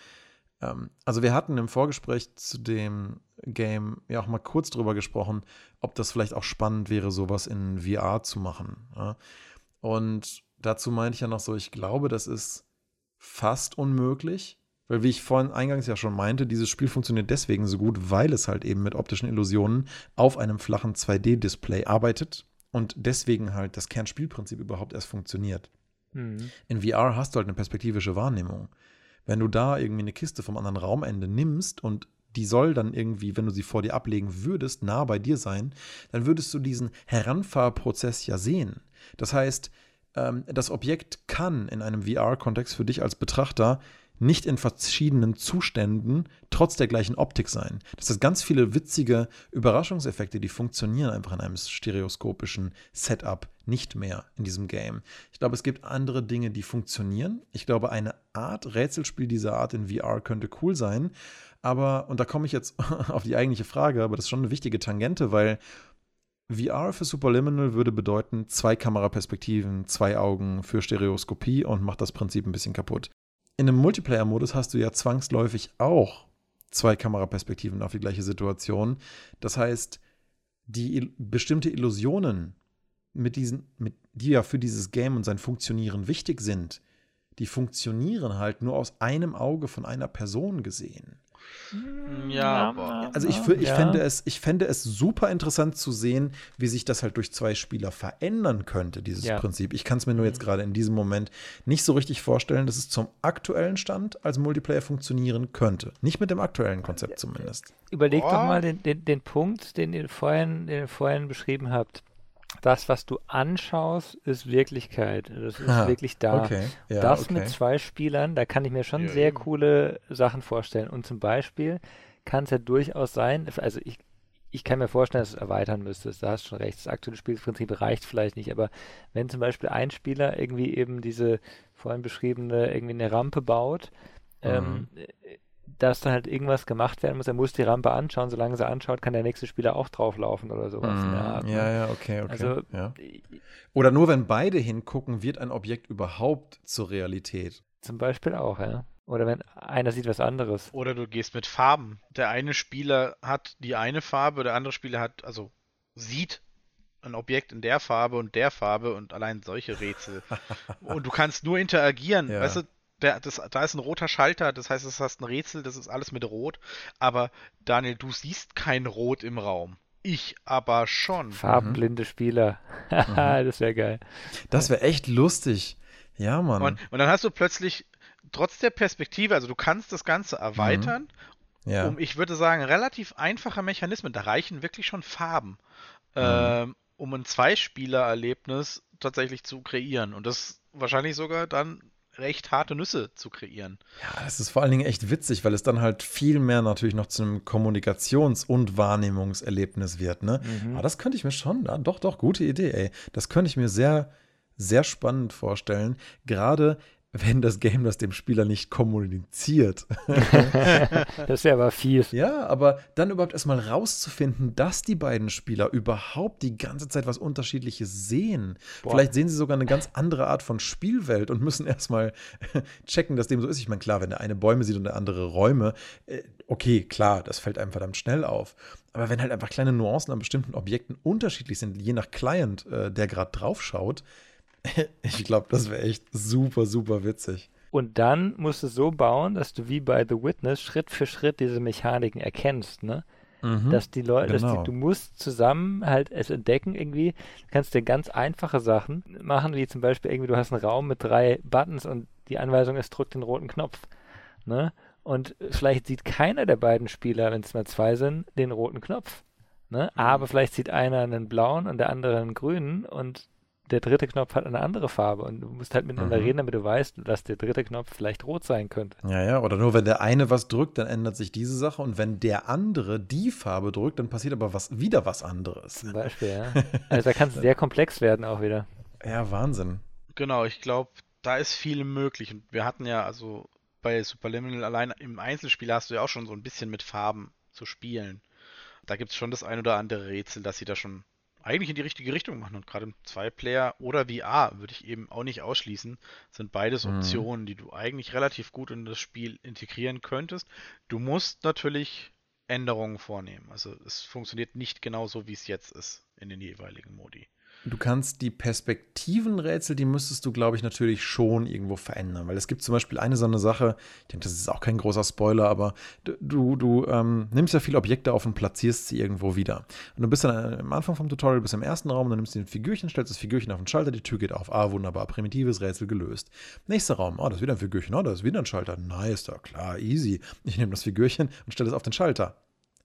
also wir hatten im Vorgespräch zu dem Game ja auch mal kurz drüber gesprochen, ob das vielleicht auch spannend wäre, sowas in VR zu machen. Ja? Und dazu meinte ich ja noch so, ich glaube, das ist fast unmöglich, weil wie ich vorhin eingangs ja schon meinte, dieses Spiel funktioniert deswegen so gut, weil es halt eben mit optischen Illusionen auf einem flachen 2D-Display arbeitet und deswegen halt das Kernspielprinzip überhaupt erst funktioniert. Mhm. In VR hast du halt eine perspektivische Wahrnehmung wenn du da irgendwie eine Kiste vom anderen Raumende nimmst und die soll dann irgendwie, wenn du sie vor dir ablegen würdest, nah bei dir sein, dann würdest du diesen Heranfahrprozess ja sehen. Das heißt, ähm, das Objekt kann in einem VR-Kontext für dich als Betrachter nicht in verschiedenen Zuständen trotz der gleichen Optik sein. Das sind ganz viele witzige Überraschungseffekte, die funktionieren einfach in einem stereoskopischen Setup nicht mehr in diesem Game. Ich glaube, es gibt andere Dinge, die funktionieren. Ich glaube, eine Art Rätselspiel dieser Art in VR könnte cool sein. Aber, und da komme ich jetzt auf die eigentliche Frage, aber das ist schon eine wichtige Tangente, weil VR für Superliminal würde bedeuten, zwei Kameraperspektiven, zwei Augen für Stereoskopie und macht das Prinzip ein bisschen kaputt in einem Multiplayer-Modus hast du ja zwangsläufig auch zwei Kameraperspektiven auf die gleiche Situation. Das heißt, die bestimmte Illusionen, mit diesen, mit, die ja für dieses Game und sein Funktionieren wichtig sind, die funktionieren halt nur aus einem Auge von einer Person gesehen. Ja, aber. Also ich, ich, ja. fände es, ich fände es super interessant zu sehen, wie sich das halt durch zwei Spieler verändern könnte, dieses Ja. Prinzip. Ich kann es mir nur jetzt gerade in diesem Moment nicht so richtig vorstellen, dass es zum aktuellen Stand als Multiplayer funktionieren könnte. Nicht mit dem aktuellen Konzept zumindest. Überleg doch Boah. mal den, den, den Punkt, den ihr vorhin, den ihr vorhin beschrieben habt. Das, was du anschaust, ist Wirklichkeit. Das ist Ah, wirklich da. Okay. Ja, das okay. mit zwei Spielern, da kann ich mir schon Ja, sehr eben. coole Sachen vorstellen. Und zum Beispiel kann es ja durchaus sein, also ich, ich kann mir vorstellen, dass du es erweitern müsstest. Da hast du schon recht. Das aktuelle Spielprinzip reicht vielleicht nicht. Aber wenn zum Beispiel ein Spieler irgendwie eben diese vorhin beschriebene, irgendwie eine Rampe baut, ähm, Mhm. äh, dass da halt irgendwas gemacht werden muss, er muss die Rampe anschauen. Solange er anschaut, kann der nächste Spieler auch drauflaufen oder sowas. in der Art, Mm, ne? ja, ja, okay, okay. Also, ja. Oder nur wenn beide hingucken, wird ein Objekt überhaupt zur Realität. Zum Beispiel auch, ja. Oder wenn einer sieht was anderes. Oder du gehst mit Farben. Der eine Spieler hat die eine Farbe, der andere Spieler hat, also sieht ein Objekt in der Farbe und der Farbe und allein solche Rätsel. und du kannst nur interagieren. Ja. Weißt du, der, das, da ist ein roter Schalter, das heißt, du hast ein Rätsel, das ist alles mit Rot. Aber Daniel, du siehst kein Rot im Raum. Ich aber schon. Farbenblinde Spieler. Haha, das wäre geil. Das wäre echt lustig. Ja, Mann. Und, und dann hast du plötzlich, trotz der Perspektive, also du kannst das Ganze erweitern, ja. um, ich würde sagen, relativ einfache Mechanismen. Da reichen wirklich schon Farben, Mhm. ähm, um ein Zweispieler-Erlebnis tatsächlich zu kreieren. Und das wahrscheinlich sogar dann recht harte Nüsse zu kreieren. Ja, das ist vor allen Dingen echt witzig, weil es dann halt viel mehr natürlich noch zu einem Kommunikations- und Wahrnehmungserlebnis wird, ne? Mhm. Aber das könnte ich mir schon, ja, doch, doch, gute Idee, ey. Das könnte ich mir sehr, sehr spannend vorstellen. Gerade wenn das Game das dem Spieler nicht kommuniziert. Das wäre aber fies. Ja, aber dann überhaupt erstmal rauszufinden, dass die beiden Spieler überhaupt die ganze Zeit was Unterschiedliches sehen. Boah. Vielleicht sehen sie sogar eine ganz andere Art von Spielwelt und müssen erstmal checken, dass dem so ist. Ich meine, klar, wenn der eine Bäume sieht und der andere Räume, äh, okay, klar, das fällt einem verdammt schnell auf. Aber wenn halt einfach kleine Nuancen an bestimmten Objekten unterschiedlich sind, je nach Client, äh, der gerade drauf schaut, ich glaube, das wäre echt super, super witzig. Und dann musst du es so bauen, dass du wie bei The Witness Schritt für Schritt diese Mechaniken erkennst, ne? Mhm. Dass die Leute, Genau. du musst zusammen halt es entdecken irgendwie. Du kannst dir ganz einfache Sachen machen, wie zum Beispiel irgendwie, du hast einen Raum mit drei Buttons und die Anweisung ist, drück den roten Knopf. Ne? Und vielleicht sieht keiner der beiden Spieler, wenn es mal zwei sind, den roten Knopf. Ne? Aber vielleicht sieht einer einen blauen und der andere einen grünen und der dritte Knopf hat eine andere Farbe und du musst halt miteinander Mhm. reden, damit du weißt, dass der dritte Knopf vielleicht rot sein könnte. Ja, ja, oder nur wenn der eine was drückt, dann ändert sich diese Sache und wenn der andere die Farbe drückt, dann passiert aber was, wieder was anderes. Zum Beispiel, ja. Also da kann es sehr komplex werden auch wieder. Ja, Wahnsinn. Genau, ich glaube, da ist viel möglich. Und wir hatten ja, also bei Superliminal allein im Einzelspiel hast du ja auch schon so ein bisschen mit Farben zu spielen. Da gibt es schon das ein oder andere Rätsel, dass sie da schon eigentlich in die richtige Richtung machen. Und gerade im Zwei-Player oder VR würde ich eben auch nicht ausschließen, sind beides Mhm. Optionen, die du eigentlich relativ gut in das Spiel integrieren könntest. Du musst natürlich Änderungen vornehmen. Also es funktioniert nicht genauso, wie es jetzt ist in den jeweiligen Modi. Du kannst die Perspektivenrätsel, die müsstest du, glaube ich, natürlich schon irgendwo verändern. Weil es gibt zum Beispiel eine so eine Sache, ich denke, das ist auch kein großer Spoiler, aber du, du, ähm, nimmst ja viele Objekte auf und platzierst sie irgendwo wieder. Und du bist dann am Anfang vom Tutorial, bist im ersten Raum, dann nimmst du ein Figürchen, stellst das Figürchen auf den Schalter, die Tür geht auf. Ah, wunderbar, primitives Rätsel gelöst. Nächster Raum, oh, das ist wieder ein Figürchen, oh, das ist wieder ein Schalter. Nice, da klar, easy. Ich nehme das Figürchen und stelle es auf den Schalter.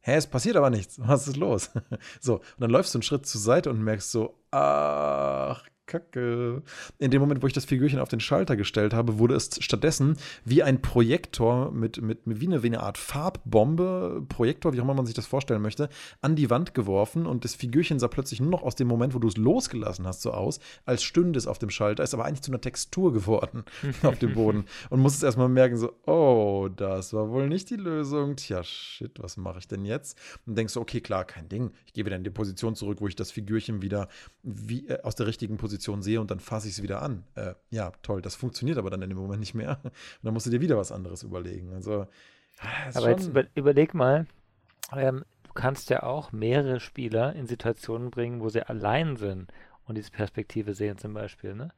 Hä, es passiert aber nichts. Was ist los? So, und dann läufst du einen Schritt zur Seite und merkst so, ach, Kacke. In dem Moment, wo ich das Figürchen auf den Schalter gestellt habe, wurde es stattdessen wie ein Projektor mit, mit, mit wie, eine, wie eine Art Farbbombe, Projektor, wie auch immer man sich das vorstellen möchte, an die Wand geworfen und das Figürchen sah plötzlich nur noch aus dem Moment, wo du es losgelassen hast, so aus, als stünde es auf dem Schalter, ist aber eigentlich zu einer Textur geworden auf dem Boden und musstest erstmal merken, so, oh, das war wohl nicht die Lösung. Tja, shit, was mache ich denn jetzt? Und denkst du, okay, klar, kein Ding. Ich gehe wieder in die Position zurück, wo ich das Figürchen wieder wie, äh, aus der richtigen Position sehe und dann fasse ich es wieder an. Äh, ja, toll, das funktioniert aber dann in dem Moment nicht mehr. Und dann musst du dir wieder was anderes überlegen. Also, ah, Aber jetzt über, überleg mal, ähm, du kannst ja auch mehrere Spieler in Situationen bringen, wo sie allein sind und diese Perspektive sehen zum Beispiel, ne?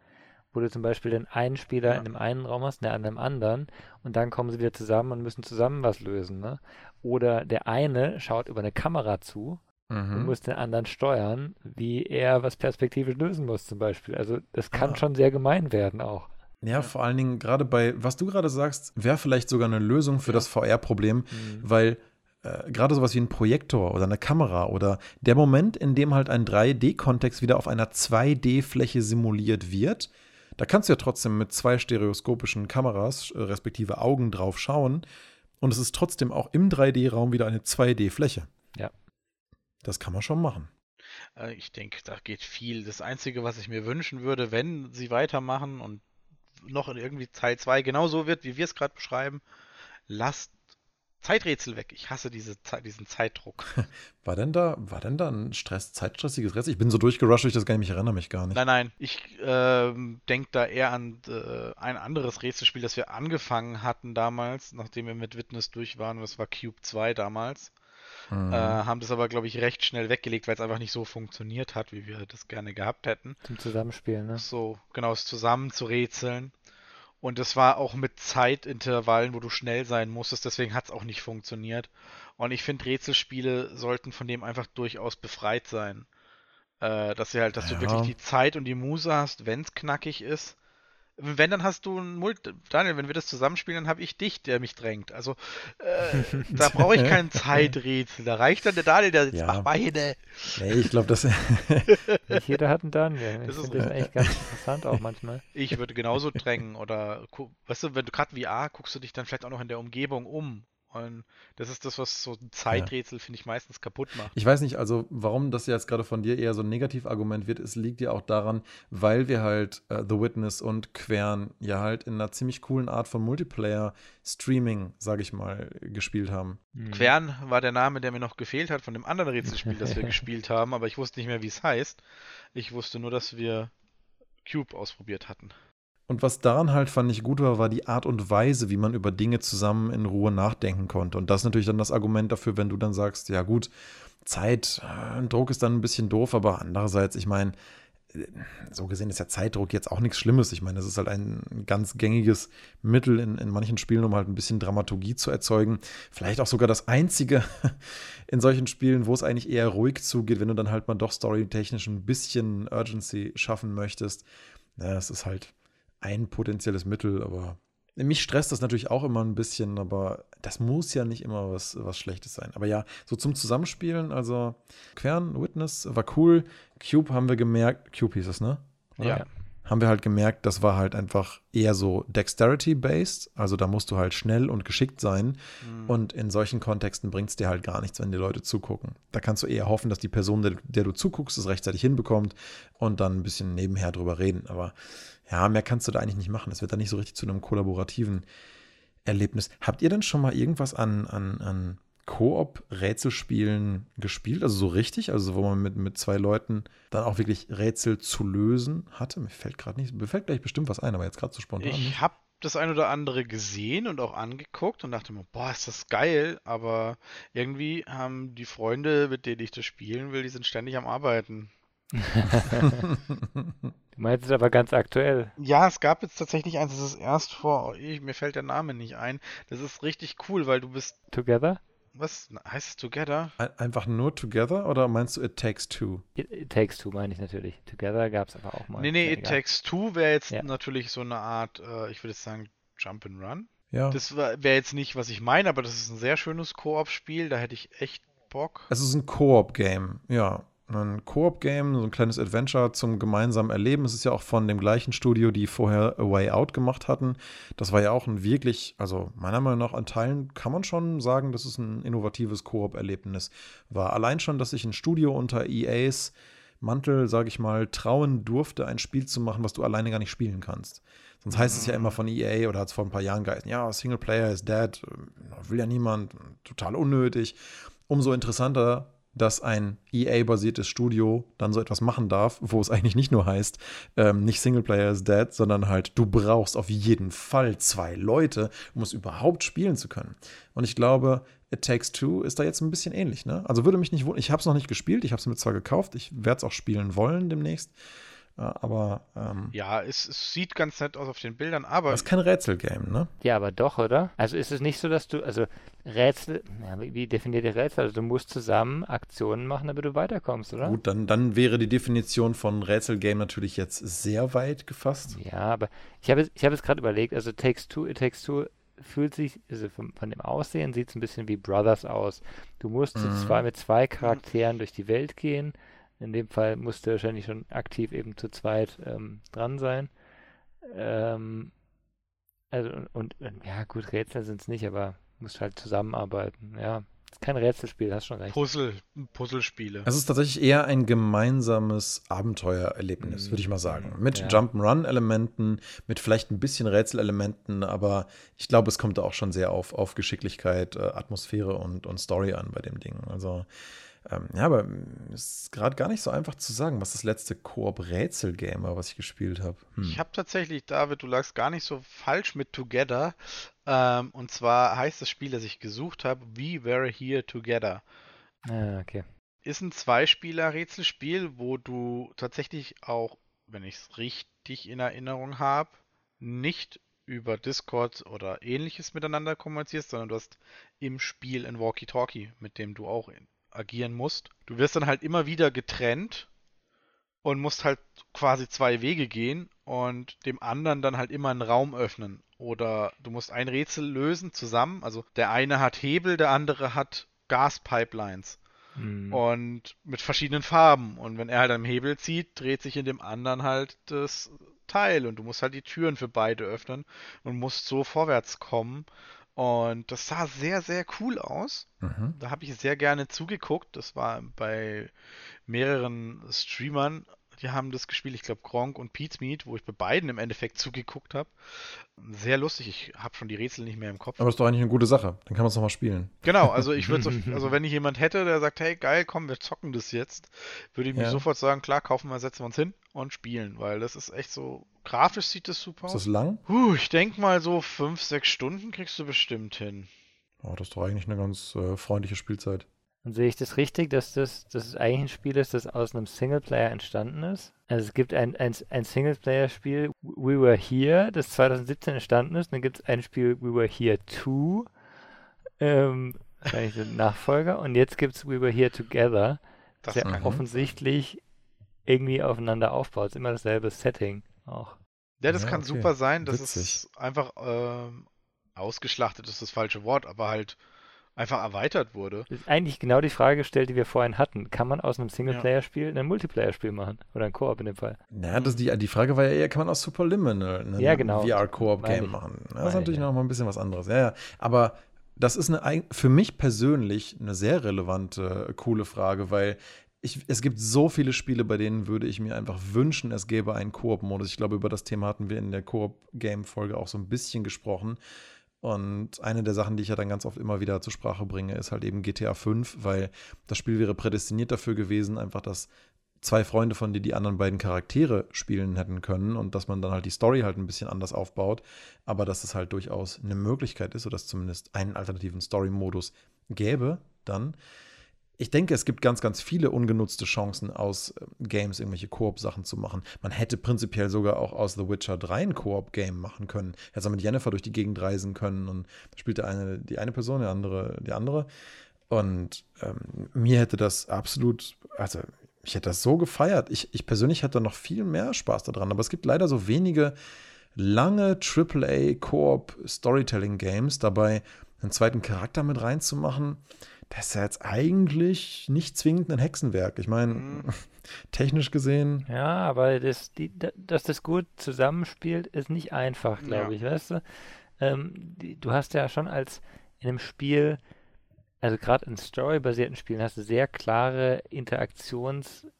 wo du zum Beispiel den einen Spieler ja. in dem einen Raum hast, der an dem anderen und dann kommen sie wieder zusammen und müssen zusammen was lösen. Ne? Oder der eine schaut über eine Kamera zu mhm. und muss den anderen steuern, wie er was perspektivisch lösen muss zum Beispiel. Also das kann ja. schon sehr gemein werden auch. Ja, vor allen Dingen gerade bei, was du gerade sagst, wäre vielleicht sogar eine Lösung für ja. das VR-Problem, mhm. weil äh, gerade sowas wie ein Projektor oder eine Kamera oder der Moment, in dem halt ein 3D-Kontext wieder auf einer 2D-Fläche simuliert wird, da kannst du ja trotzdem mit zwei stereoskopischen Kameras, äh, respektive Augen drauf schauen und es ist trotzdem auch im 3D-Raum wieder eine 2D-Fläche. Ja. Das kann man schon machen. Äh, ich denke, da geht viel. Das Einzige, was ich mir wünschen würde, wenn sie weitermachen und noch in irgendwie Teil 2 genauso wird, wie wir es gerade beschreiben, lasst Zeiträtsel weg. Ich hasse diese, diesen Zeitdruck. War denn da, war denn da ein Stress, zeitstressiges Rätsel? Ich bin so durchgerusht, ich das gar nicht, ich erinnere mich gar nicht. Nein, nein, ich äh, denke da eher an äh, ein anderes Rätselspiel, das wir angefangen hatten damals, nachdem wir mit Witness durch waren. Das war Cube 2 damals. Mhm. Äh, haben das aber, glaube ich, recht schnell weggelegt, weil es einfach nicht so funktioniert hat, wie wir das gerne gehabt hätten. Zum Zusammenspielen, ne? So, genau, es zusammen zu rätseln. Und es war auch mit Zeitintervallen, wo du schnell sein musstest, deswegen hat es auch nicht funktioniert. Und ich finde, Rätselspiele sollten von dem einfach durchaus befreit sein. Äh, dass sie halt, dass ja. du wirklich die Zeit und die Muse hast, wenn es knackig ist. Wenn, dann hast du ein Multi. Daniel, wenn wir das zusammenspielen, dann habe ich dich, der mich drängt. Also, äh, da brauche ich kein Zeiträtsel. Da reicht dann der Daniel, der jetzt ja. mach Beine. Nee, ich glaube, das. Nicht jeder hat einen Daniel. Ich finde das echt ganz interessant auch manchmal. Ich würde genauso drängen. Oder, weißt du, wenn du gerade VR guckst du dich dann vielleicht auch noch in der Umgebung um. Und das ist das, was so ein Zeiträtsel, ja. finde ich, meistens kaputt macht. Ich weiß nicht, also warum das jetzt gerade von dir eher so ein Negativargument wird, es liegt ja auch daran, weil wir halt äh, The Witness und Quern ja halt in einer ziemlich coolen Art von Multiplayer-Streaming, sage ich mal, gespielt haben. Mhm. Quern war der Name, der mir noch gefehlt hat von dem anderen Rätselspiel, das wir gespielt haben, aber ich wusste nicht mehr, wie es heißt. Ich wusste nur, dass wir Cube ausprobiert hatten. Und was daran halt fand ich gut war, war die Art und Weise, wie man über Dinge zusammen in Ruhe nachdenken konnte. Und das ist natürlich dann das Argument dafür, wenn du dann sagst, ja gut, Zeit, äh, Druck ist dann ein bisschen doof, aber andererseits, ich meine, äh, so gesehen ist ja Zeitdruck jetzt auch nichts Schlimmes. Ich meine, es ist halt ein ganz gängiges Mittel in, in manchen Spielen, um halt ein bisschen Dramaturgie zu erzeugen. Vielleicht auch sogar das einzige in solchen Spielen, wo es eigentlich eher ruhig zugeht, wenn du dann halt mal doch storytechnisch ein bisschen Urgency schaffen möchtest. Ja, es ist halt ein potenzielles Mittel, aber mich stresst das natürlich auch immer ein bisschen, aber das muss ja nicht immer was, was Schlechtes sein. Aber ja, so zum Zusammenspielen, also Quern, Witness war cool. Cube haben wir gemerkt, Cube hieß es, ne? Oder? Ja. Haben wir halt gemerkt, das war halt einfach eher so Dexterity-based. Also da musst du halt schnell und geschickt sein. Mhm. Und in solchen Kontexten bringt es dir halt gar nichts, wenn die Leute zugucken. Da kannst du eher hoffen, dass die Person, der, der du zuguckst, es rechtzeitig hinbekommt und dann ein bisschen nebenher drüber reden. Aber ja, mehr kannst du da eigentlich nicht machen. Das wird dann nicht so richtig zu einem kollaborativen Erlebnis. Habt ihr denn schon mal irgendwas an, an, an Koop-Rätselspielen gespielt? Also so richtig? Also wo man mit, mit zwei Leuten dann auch wirklich Rätsel zu lösen hatte? Mir fällt gerade nicht, mir fällt gleich bestimmt was ein, aber jetzt gerade so spontan. Ich habe das ein oder andere gesehen und auch angeguckt und dachte mir, boah, ist das geil, aber irgendwie haben die Freunde, mit denen ich das spielen will, die sind ständig am Arbeiten. du meinst es aber ganz aktuell. Ja, es gab jetzt tatsächlich eins, das ist erst vor, ich, mir fällt der Name nicht ein. Das ist richtig cool, weil du bist. Together? Was heißt es Together? Einfach nur Together oder meinst du It Takes Two? It, it Takes Two meine ich natürlich. Together gab es aber auch mal. Nee, nee, It Takes Two wäre jetzt ja. natürlich so eine Art, äh, ich würde sagen, Jump and Run. Ja. Das wäre jetzt nicht, was ich meine, aber das ist ein sehr schönes Koop-Spiel, da hätte ich echt Bock. Es ist ein Koop-Game, ja ein Koop-Game, so ein kleines Adventure zum gemeinsamen Erleben. Es ist ja auch von dem gleichen Studio, die vorher A Way Out gemacht hatten. Das war ja auch ein wirklich, also meiner Meinung nach an Teilen kann man schon sagen, dass es ein innovatives Koop-Erlebnis war. Allein schon, dass sich ein Studio unter EAs Mantel, sage ich mal, trauen durfte, ein Spiel zu machen, was du alleine gar nicht spielen kannst. Sonst heißt es ja immer von EA oder hat es vor ein paar Jahren geheißen, ja, Singleplayer ist dead, will ja niemand, total unnötig. Umso interessanter dass ein EA-basiertes Studio dann so etwas machen darf, wo es eigentlich nicht nur heißt, ähm, nicht Singleplayer is dead, sondern halt, du brauchst auf jeden Fall zwei Leute, um es überhaupt spielen zu können. Und ich glaube, It Takes Two ist da jetzt ein bisschen ähnlich, ne? Also würde mich nicht wundern, ich habe es noch nicht gespielt, ich habe es mir zwar gekauft, ich werde es auch spielen wollen demnächst. Aber ähm, Ja, es, es sieht ganz nett aus auf den Bildern, aber das ist kein Rätselgame, ne? Ja, aber doch, oder? Also ist es nicht so, dass du, also Rätsel, ja, wie, definiert ihr Rätsel? Also du musst zusammen Aktionen machen, damit du weiterkommst, oder? Gut, dann, dann wäre die Definition von Rätselgame natürlich jetzt sehr weit gefasst. Ja, aber ich habe ich habe jetzt gerade überlegt, also Takes Two, It Takes Two fühlt sich, also von, von dem Aussehen sieht es ein bisschen wie Brothers aus. Du musst zu Mhm. zwei, mit zwei Charakteren durch die Welt gehen. In dem Fall musst du wahrscheinlich schon aktiv eben zu zweit ähm, dran sein. Ähm, also und, und, ja, gut, Rätsel sind es nicht, aber musst halt zusammenarbeiten. Ja, ist kein Rätselspiel, hast schon recht. Puzzle, Puzzlespiele. Es ist tatsächlich eher ein gemeinsames Abenteuererlebnis, Mhm. würde ich mal sagen. Mit Ja. Jump'n'Run-Elementen, mit vielleicht ein bisschen Rätselelementen, aber ich glaube, es kommt da auch schon sehr auf, auf Geschicklichkeit, äh, Atmosphäre und, und Story an bei dem Ding. Also, ähm, ja, aber es ist gerade gar nicht so einfach zu sagen, was das letzte Koop-Rätsel-Game war, was ich gespielt habe. Hm. Ich habe tatsächlich, David, du lagst gar nicht so falsch mit Together. Ähm, und zwar heißt das Spiel, das ich gesucht habe, We Were Here Together. Ah, okay. Ist ein Zweispieler-Rätselspiel, wo du tatsächlich auch, wenn ich es richtig in Erinnerung habe, nicht über Discord oder ähnliches miteinander kommunizierst, sondern du hast im Spiel ein Walkie-Talkie, mit dem du auch in- agieren musst. Du wirst dann halt immer wieder getrennt und musst halt quasi zwei Wege gehen und dem anderen dann halt immer einen Raum öffnen. Oder du musst ein Rätsel lösen zusammen. Also der eine hat Hebel, der andere hat Gaspipelines Hm. und mit verschiedenen Farben. Und wenn er halt am Hebel zieht, dreht sich in dem anderen halt das Teil und du musst halt die Türen für beide öffnen und musst so vorwärts kommen. Und das sah sehr, sehr cool aus. Mhm. Da habe ich sehr gerne zugeguckt. Das war bei mehreren Streamern. Die haben das gespielt, ich glaube Gronk und Pete's Meat, wo ich bei beiden im Endeffekt zugeguckt habe. Sehr lustig. Ich habe schon die Rätsel nicht mehr im Kopf. Aber ist doch eigentlich eine gute Sache. Dann kann man es nochmal spielen. Genau, also ich würde so, also wenn ich jemand hätte, der sagt, hey geil, komm, wir zocken das jetzt, würde ich Ja. sofort sagen, klar, kaufen wir, setzen wir uns hin und spielen, weil das ist echt so, grafisch sieht das super Ist aus. das lang? Puh, ich denke mal so fünf, sechs Stunden kriegst du bestimmt hin. Oh, das ist doch eigentlich eine ganz äh, freundliche Spielzeit. Und sehe ich das richtig, dass das, dass es eigentlich ein Spiel ist, das aus einem Singleplayer entstanden ist? Also es gibt ein, ein, ein Singleplayer-Spiel, We Were Here, das 2017 entstanden ist. Und dann gibt es ein Spiel, We Were Here 2, ähm, wahrscheinlich der Nachfolger. Und jetzt gibt es We Were Here Together, Das der kann Mhm. offensichtlich irgendwie aufeinander aufbaut. Es ist immer dasselbe Setting auch. Ja, das Ja, kann okay. super sein, dass Witzig. es einfach ähm, ausgeschlachtet ist das falsche Wort, aber halt einfach erweitert wurde. Das ist eigentlich genau die Frage gestellt, die wir vorhin hatten. Kann man aus einem Singleplayer-Spiel ein Multiplayer-Spiel machen? Oder ein Koop in dem Fall? Naja, das, die, die Frage war ja eher, kann man aus Superliminal ein Ja, genau. VR-Koop-Game machen? Das Meine ist ich, natürlich ja. noch mal ein bisschen was anderes. Ja, ja. Aber das ist eine, für mich persönlich eine sehr relevante, äh, coole Frage, weil ich, es gibt so viele Spiele, bei denen würde ich mir einfach wünschen, es gäbe einen Koop-Modus. Ich glaube, über das Thema hatten wir in der Koop-Game-Folge auch so ein bisschen gesprochen. Und eine der Sachen, die ich ja dann ganz oft immer wieder zur Sprache bringe, ist halt eben GTA 5, weil das Spiel wäre prädestiniert dafür gewesen, einfach dass zwei Freunde von dir die anderen beiden Charaktere spielen hätten können und dass man dann halt die Story halt ein bisschen anders aufbaut, aber dass es halt durchaus eine Möglichkeit ist oder dass es zumindest einen alternativen Story-Modus gäbe, dann. Ich denke, es gibt ganz, ganz viele ungenutzte Chancen aus äh, Games, irgendwelche Koop-Sachen zu machen. Man hätte prinzipiell sogar auch aus The Witcher 3 ein Koop-Game machen können. Hätte mit Jennifer durch die Gegend reisen können und da spielt der eine die eine Person, der andere die andere. Und ähm, mir hätte das absolut, also ich hätte das so gefeiert. Ich, ich persönlich hätte noch viel mehr Spaß daran, aber es gibt leider so wenige lange AAA Koop Storytelling Games. Dabei einen zweiten Charakter mit reinzumachen, das ist ja jetzt eigentlich nicht zwingend ein Hexenwerk. Ich meine, Mhm. technisch gesehen, Ja, aber das, die, da- dass das gut zusammenspielt, ist nicht einfach, glaube Ja. ich, weißt du? Ähm, die, du hast ja schon als in einem Spiel, also gerade in storybasierten Spielen, hast du sehr klare Interaktionsvorgänge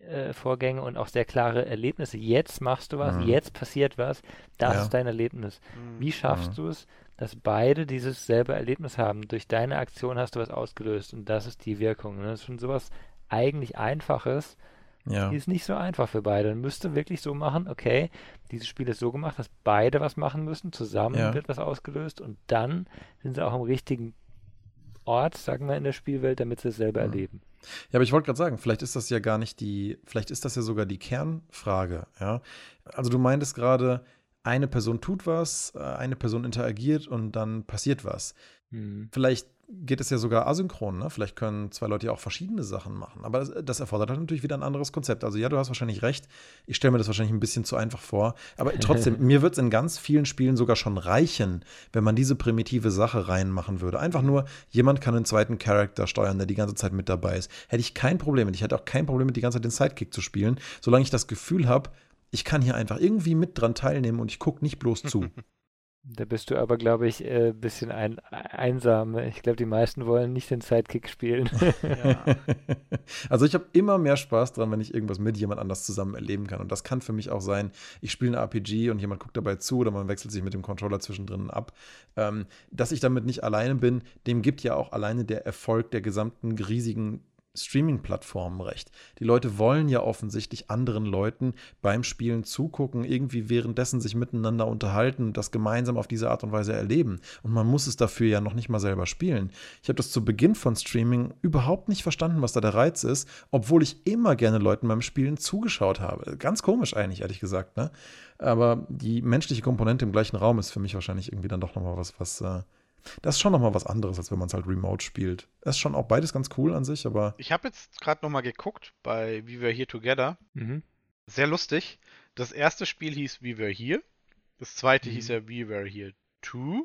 äh, Vorgänge und auch sehr klare Erlebnisse. Jetzt machst du was, Mhm. jetzt passiert was, das Ja. ist dein Erlebnis. Mhm. Wie schaffst Mhm. du es, dass beide dieses selbe Erlebnis haben? Durch deine Aktion hast du was ausgelöst und das ist die Wirkung. Ne? Das ist schon sowas eigentlich Einfaches, ja. die ist nicht so einfach für beide. Man müsste wirklich so machen, okay, dieses Spiel ist so gemacht, dass beide was machen müssen, zusammen Ja. wird was ausgelöst und dann sind sie auch im richtigen Ort, sagen wir, in der Spielwelt, damit sie es selber Mhm. erleben. Ja, aber ich wollte gerade sagen, vielleicht ist das ja gar nicht die, vielleicht ist das ja sogar die Kernfrage, ja. Also du meintest gerade, eine Person tut was, äh, eine Person interagiert und dann passiert was. Hm. Vielleicht geht es ja sogar asynchron, ne? Vielleicht können zwei Leute ja auch verschiedene Sachen machen. Aber das, das erfordert halt natürlich wieder ein anderes Konzept. Also ja, du hast wahrscheinlich recht. Ich stelle mir das wahrscheinlich ein bisschen zu einfach vor. Aber trotzdem, mir wird es in ganz vielen Spielen sogar schon reichen, wenn man diese primitive Sache reinmachen würde. Einfach nur, jemand kann einen zweiten Charakter steuern, der die ganze Zeit mit dabei ist. Hätte ich kein Problem mit. Ich hätte auch kein Problem mit, die ganze Zeit den Sidekick zu spielen, solange ich das Gefühl habe, ich kann hier einfach irgendwie mit dran teilnehmen und ich gucke nicht bloß zu. Da bist du aber, glaube ich, ein äh, bisschen ein, einsam. Ich glaube, die meisten wollen nicht den Sidekick spielen. Ja. Also ich habe immer mehr Spaß dran, wenn ich irgendwas mit jemand anders zusammen erleben kann. Und das kann für mich auch sein, ich spiele ein RPG und jemand guckt dabei zu oder man wechselt sich mit dem Controller zwischendrin ab. Ähm, dass ich damit nicht alleine bin, dem gibt ja auch alleine der Erfolg der gesamten riesigen Streaming-Plattformen recht. Die Leute wollen ja offensichtlich anderen Leuten beim Spielen zugucken, irgendwie währenddessen sich miteinander unterhalten und das gemeinsam auf diese Art und Weise erleben. Und man muss es dafür ja noch nicht mal selber spielen. Ich habe das zu Beginn von Streaming überhaupt nicht verstanden, was da der Reiz ist, obwohl ich immer gerne Leuten beim Spielen zugeschaut habe. Ganz komisch eigentlich, ehrlich gesagt. Ne? Aber die menschliche Komponente im gleichen Raum ist für mich wahrscheinlich irgendwie dann doch nochmal was, was. Äh, das ist schon nochmal was anderes, als wenn man es halt remote spielt. Das ist schon auch beides ganz cool an sich, aber. Ich habe jetzt gerade nochmal geguckt bei We Were Here Together. mhm. Sehr lustig. Das erste Spiel hieß We Were Here. Das zweite Mhm. hieß ja We Were Here 2.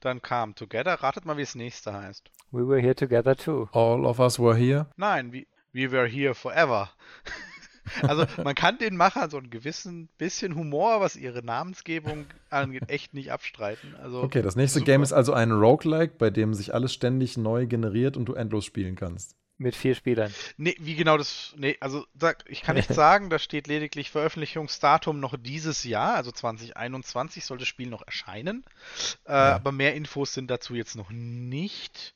Dann kam Together. Ratet mal, wie das nächste heißt. We were here together too. All of us were here. Nein, We, we Were Here Forever. Also man kann den Machern so einen gewissen bisschen Humor, was ihre Namensgebung angeht, echt nicht abstreiten. Also Okay, das nächste super. Game ist also ein Roguelike, bei dem sich alles ständig neu generiert und du endlos spielen kannst. Mit vier Spielern. Nee, wie genau das. Nee, also sag, ich kann nicht sagen, da steht lediglich Veröffentlichungsdatum noch dieses Jahr, also 2021 soll das Spiel noch erscheinen. Äh, Aber mehr Infos sind dazu jetzt noch nicht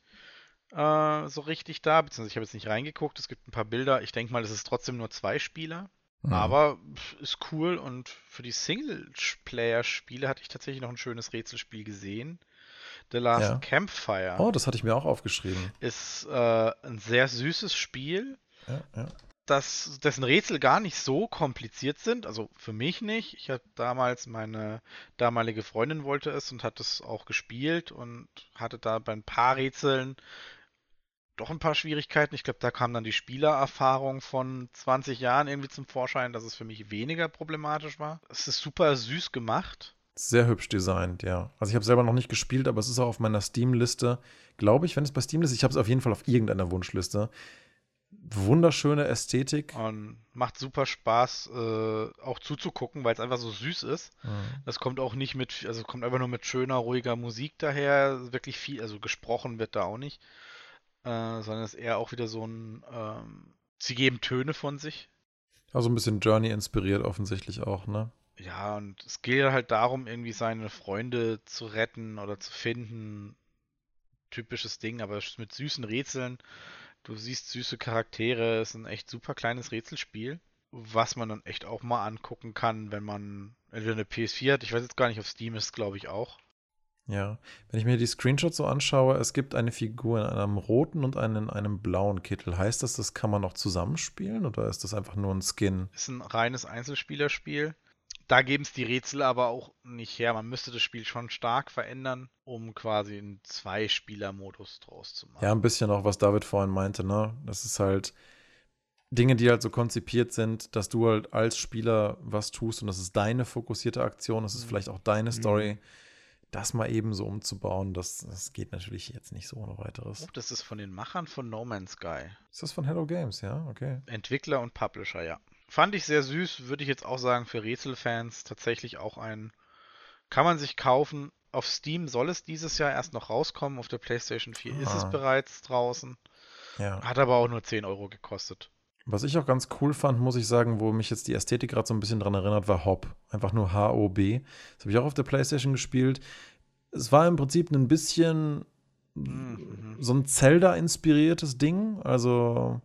äh, so richtig da, beziehungsweise ich habe jetzt nicht reingeguckt, es gibt ein paar Bilder. Ich denke mal, das ist trotzdem nur zwei Spieler. Hm. Aber ist cool und für die Singleplayer-Spiele hatte ich tatsächlich noch ein schönes Rätselspiel gesehen. The Last Ja. Campfire Oh, das hatte ich mir auch aufgeschrieben. ist äh, ein sehr süßes Spiel Ja, ja. dass dessen Rätsel gar nicht so kompliziert sind. Also für mich nicht. Ich hatte damals meine damalige Freundin wollte es und hat es auch gespielt und hatte da bei ein paar Rätseln doch ein paar Schwierigkeiten. Ich glaube, da kam dann die Spielererfahrung von 20 Jahren irgendwie zum Vorschein, dass es für mich weniger problematisch war. Es ist super süß gemacht. Sehr hübsch designt, ja. Also ich habe selber noch nicht gespielt, aber es ist auch auf meiner Steam-Liste, glaube ich, wenn es bei Steam ist. Ich habe es auf jeden Fall auf irgendeiner Wunschliste. Wunderschöne Ästhetik. Und macht super Spaß, äh, auch zuzugucken, weil es einfach so süß ist. Mhm. Das kommt auch nicht mit, also kommt einfach nur mit schöner, ruhiger Musik daher. Wirklich viel, also gesprochen wird da auch nicht. Äh, sondern es ist eher auch wieder so ein, ähm, sie geben Töne von sich. Also ein bisschen Journey inspiriert offensichtlich auch, ne? Ja, und es geht halt darum, irgendwie seine Freunde zu retten oder zu finden. Typisches Ding, aber mit süßen Rätseln. Du siehst süße Charaktere, es ist ein echt super kleines Rätselspiel, was man dann echt auch mal angucken kann, wenn man entweder eine PS4 hat. Ich weiß jetzt gar nicht, auf Steam ist, glaube ich, auch. Ja. Wenn ich mir die Screenshots so anschaue, es gibt eine Figur in einem roten und einen in einem blauen Kittel. Heißt das, das kann man noch zusammenspielen oder ist das einfach nur ein Skin? Ist ein reines Einzelspielerspiel. Da geben es die Rätsel aber auch nicht her. Man müsste das Spiel schon stark verändern, um quasi einen Zwei-Spieler-Modus draus zu machen. Ja, ein bisschen auch, was David vorhin meinte, ne? Das ist halt Dinge, die halt so konzipiert sind, dass du halt als Spieler was tust und das ist deine fokussierte Aktion, das ist Mhm. vielleicht auch deine Story. Das mal eben so umzubauen, das, das geht natürlich jetzt nicht so ohne weiteres. Oh, das ist von den Machern von No Man's Sky. Ist das von Hello Games, ja? Okay. Entwickler und Publisher, ja. Fand ich sehr süß, würde ich jetzt auch sagen, für Rätselfans tatsächlich auch ein. Kann man sich kaufen. Auf Steam soll es dieses Jahr erst noch rauskommen. Auf der PlayStation 4 ist es Ah. bereits draußen. Ja. Hat aber auch nur 10 Euro gekostet. Was ich auch ganz cool fand, muss ich sagen, wo mich jetzt die Ästhetik gerade so ein bisschen dran erinnert, war Hop. Einfach nur H-O-B. Das habe ich auch auf der Playstation gespielt. Es war im Prinzip ein bisschen Mhm. so ein Zelda-inspiriertes Ding. Also,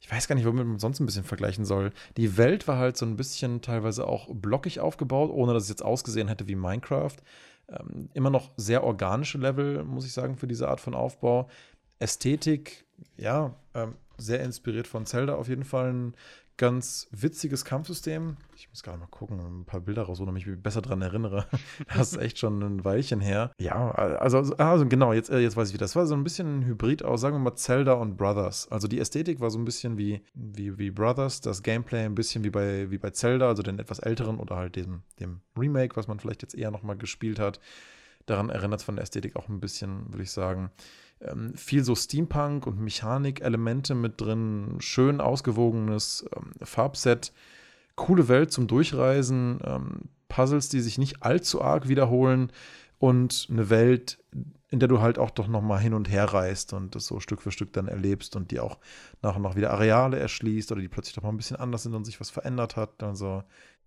ich weiß gar nicht, womit man sonst ein bisschen vergleichen soll. Die Welt war halt so ein bisschen teilweise auch blockig aufgebaut, ohne dass es jetzt ausgesehen hätte wie Minecraft. Ähm, immer noch sehr organische Level, muss ich sagen, für diese Art von Aufbau. Ästhetik, ja, ähm, sehr inspiriert von Zelda auf jeden Fall. Ein ganz witziges Kampfsystem. Ich muss gerade mal gucken, ein paar Bilder raus, wo ich mich besser dran erinnere. Das ist echt schon ein Weilchen her. Ja, also, also genau, jetzt, äh, jetzt weiß ich wieder. Das war so ein bisschen ein Hybrid aus, sagen wir mal, Zelda und Brothers. Also die Ästhetik war so ein bisschen wie, wie, wie Brothers, das Gameplay ein bisschen wie bei, wie bei Zelda, also den etwas älteren oder halt dem, dem Remake, was man vielleicht jetzt eher nochmal gespielt hat. Daran erinnert es von der Ästhetik auch ein bisschen, würde ich sagen ähm, viel so Steampunk und Mechanik-Elemente mit drin, schön ausgewogenes ähm, Farbset, coole Welt zum Durchreisen, ähm, Puzzles, die sich nicht allzu arg wiederholen und eine Welt, in der du halt auch doch nochmal hin und her reist und das so Stück für Stück dann erlebst und die auch nach und nach wieder Areale erschließt oder die plötzlich doch mal ein bisschen anders sind und sich was verändert hat. Also,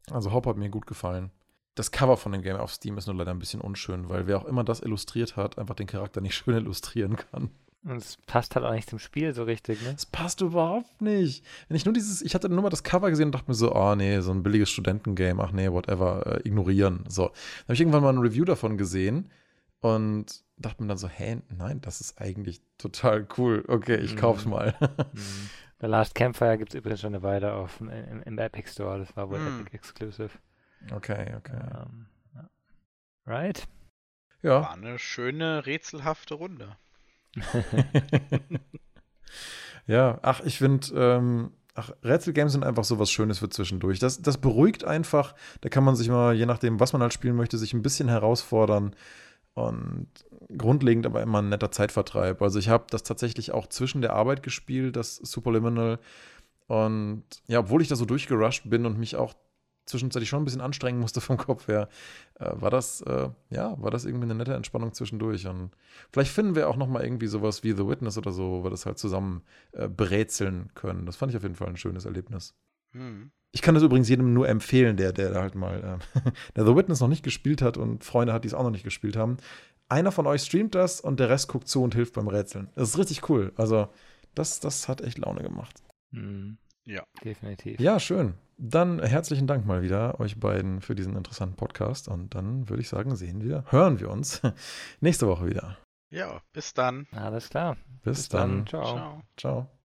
also Hop hat mir gut gefallen. Das Cover von dem Game auf Steam ist nur leider ein bisschen unschön, weil wer auch immer das illustriert hat, einfach den Charakter nicht schön illustrieren kann. Und es passt halt auch nicht zum Spiel so richtig, ne? Es passt überhaupt nicht. Wenn ich nur dieses, ich hatte nur mal das Cover gesehen und dachte mir so, oh nee, so ein billiges Studentengame, ach nee, whatever, äh, ignorieren. So. Dann habe ich irgendwann mal ein Review davon gesehen und dachte mir dann so, hä, nein, das ist eigentlich total cool. Okay, ich kauf's mhm. mal. mhm. The Last Campfire gibt es übrigens schon eine Weile auf, im, im Epic Store, das war wohl mhm. Epic Exclusive. Okay, okay. Um, ja. Right? Ja. War eine schöne, rätselhafte Runde. ja, ach, ich finde, ähm, ach, Rätselgames sind einfach so was Schönes für zwischendurch. Das, das beruhigt einfach. Da kann man sich mal, je nachdem, was man halt spielen möchte, sich ein bisschen herausfordern. Und grundlegend aber immer ein netter Zeitvertreib. Also ich habe das tatsächlich auch zwischen der Arbeit gespielt, das Superliminal. Und ja, obwohl ich da so durchgerusht bin und mich auch zwischenzeitlich schon ein bisschen anstrengen musste vom Kopf her, äh, war das, äh, ja, war das irgendwie eine nette Entspannung zwischendurch. Und vielleicht finden wir auch noch mal irgendwie sowas wie The Witness oder so, wo wir das halt zusammen äh, berätseln können. Das fand ich auf jeden Fall ein schönes Erlebnis. Hm. Ich kann das übrigens jedem nur empfehlen, der, der halt mal, äh, der The Witness noch nicht gespielt hat und Freunde hat, die es auch noch nicht gespielt haben. Einer von euch streamt das und der Rest guckt zu und hilft beim Rätseln. Das ist richtig cool. Also, das, das hat echt Laune gemacht. Mhm. Ja. Definitiv. Ja, schön. Dann herzlichen Dank mal wieder euch beiden für diesen interessanten Podcast und dann würde ich sagen, sehen wir, hören wir uns nächste Woche wieder. Ja, bis dann. Alles klar. Bis, bis dann. dann. Ciao. Ciao. Ciao.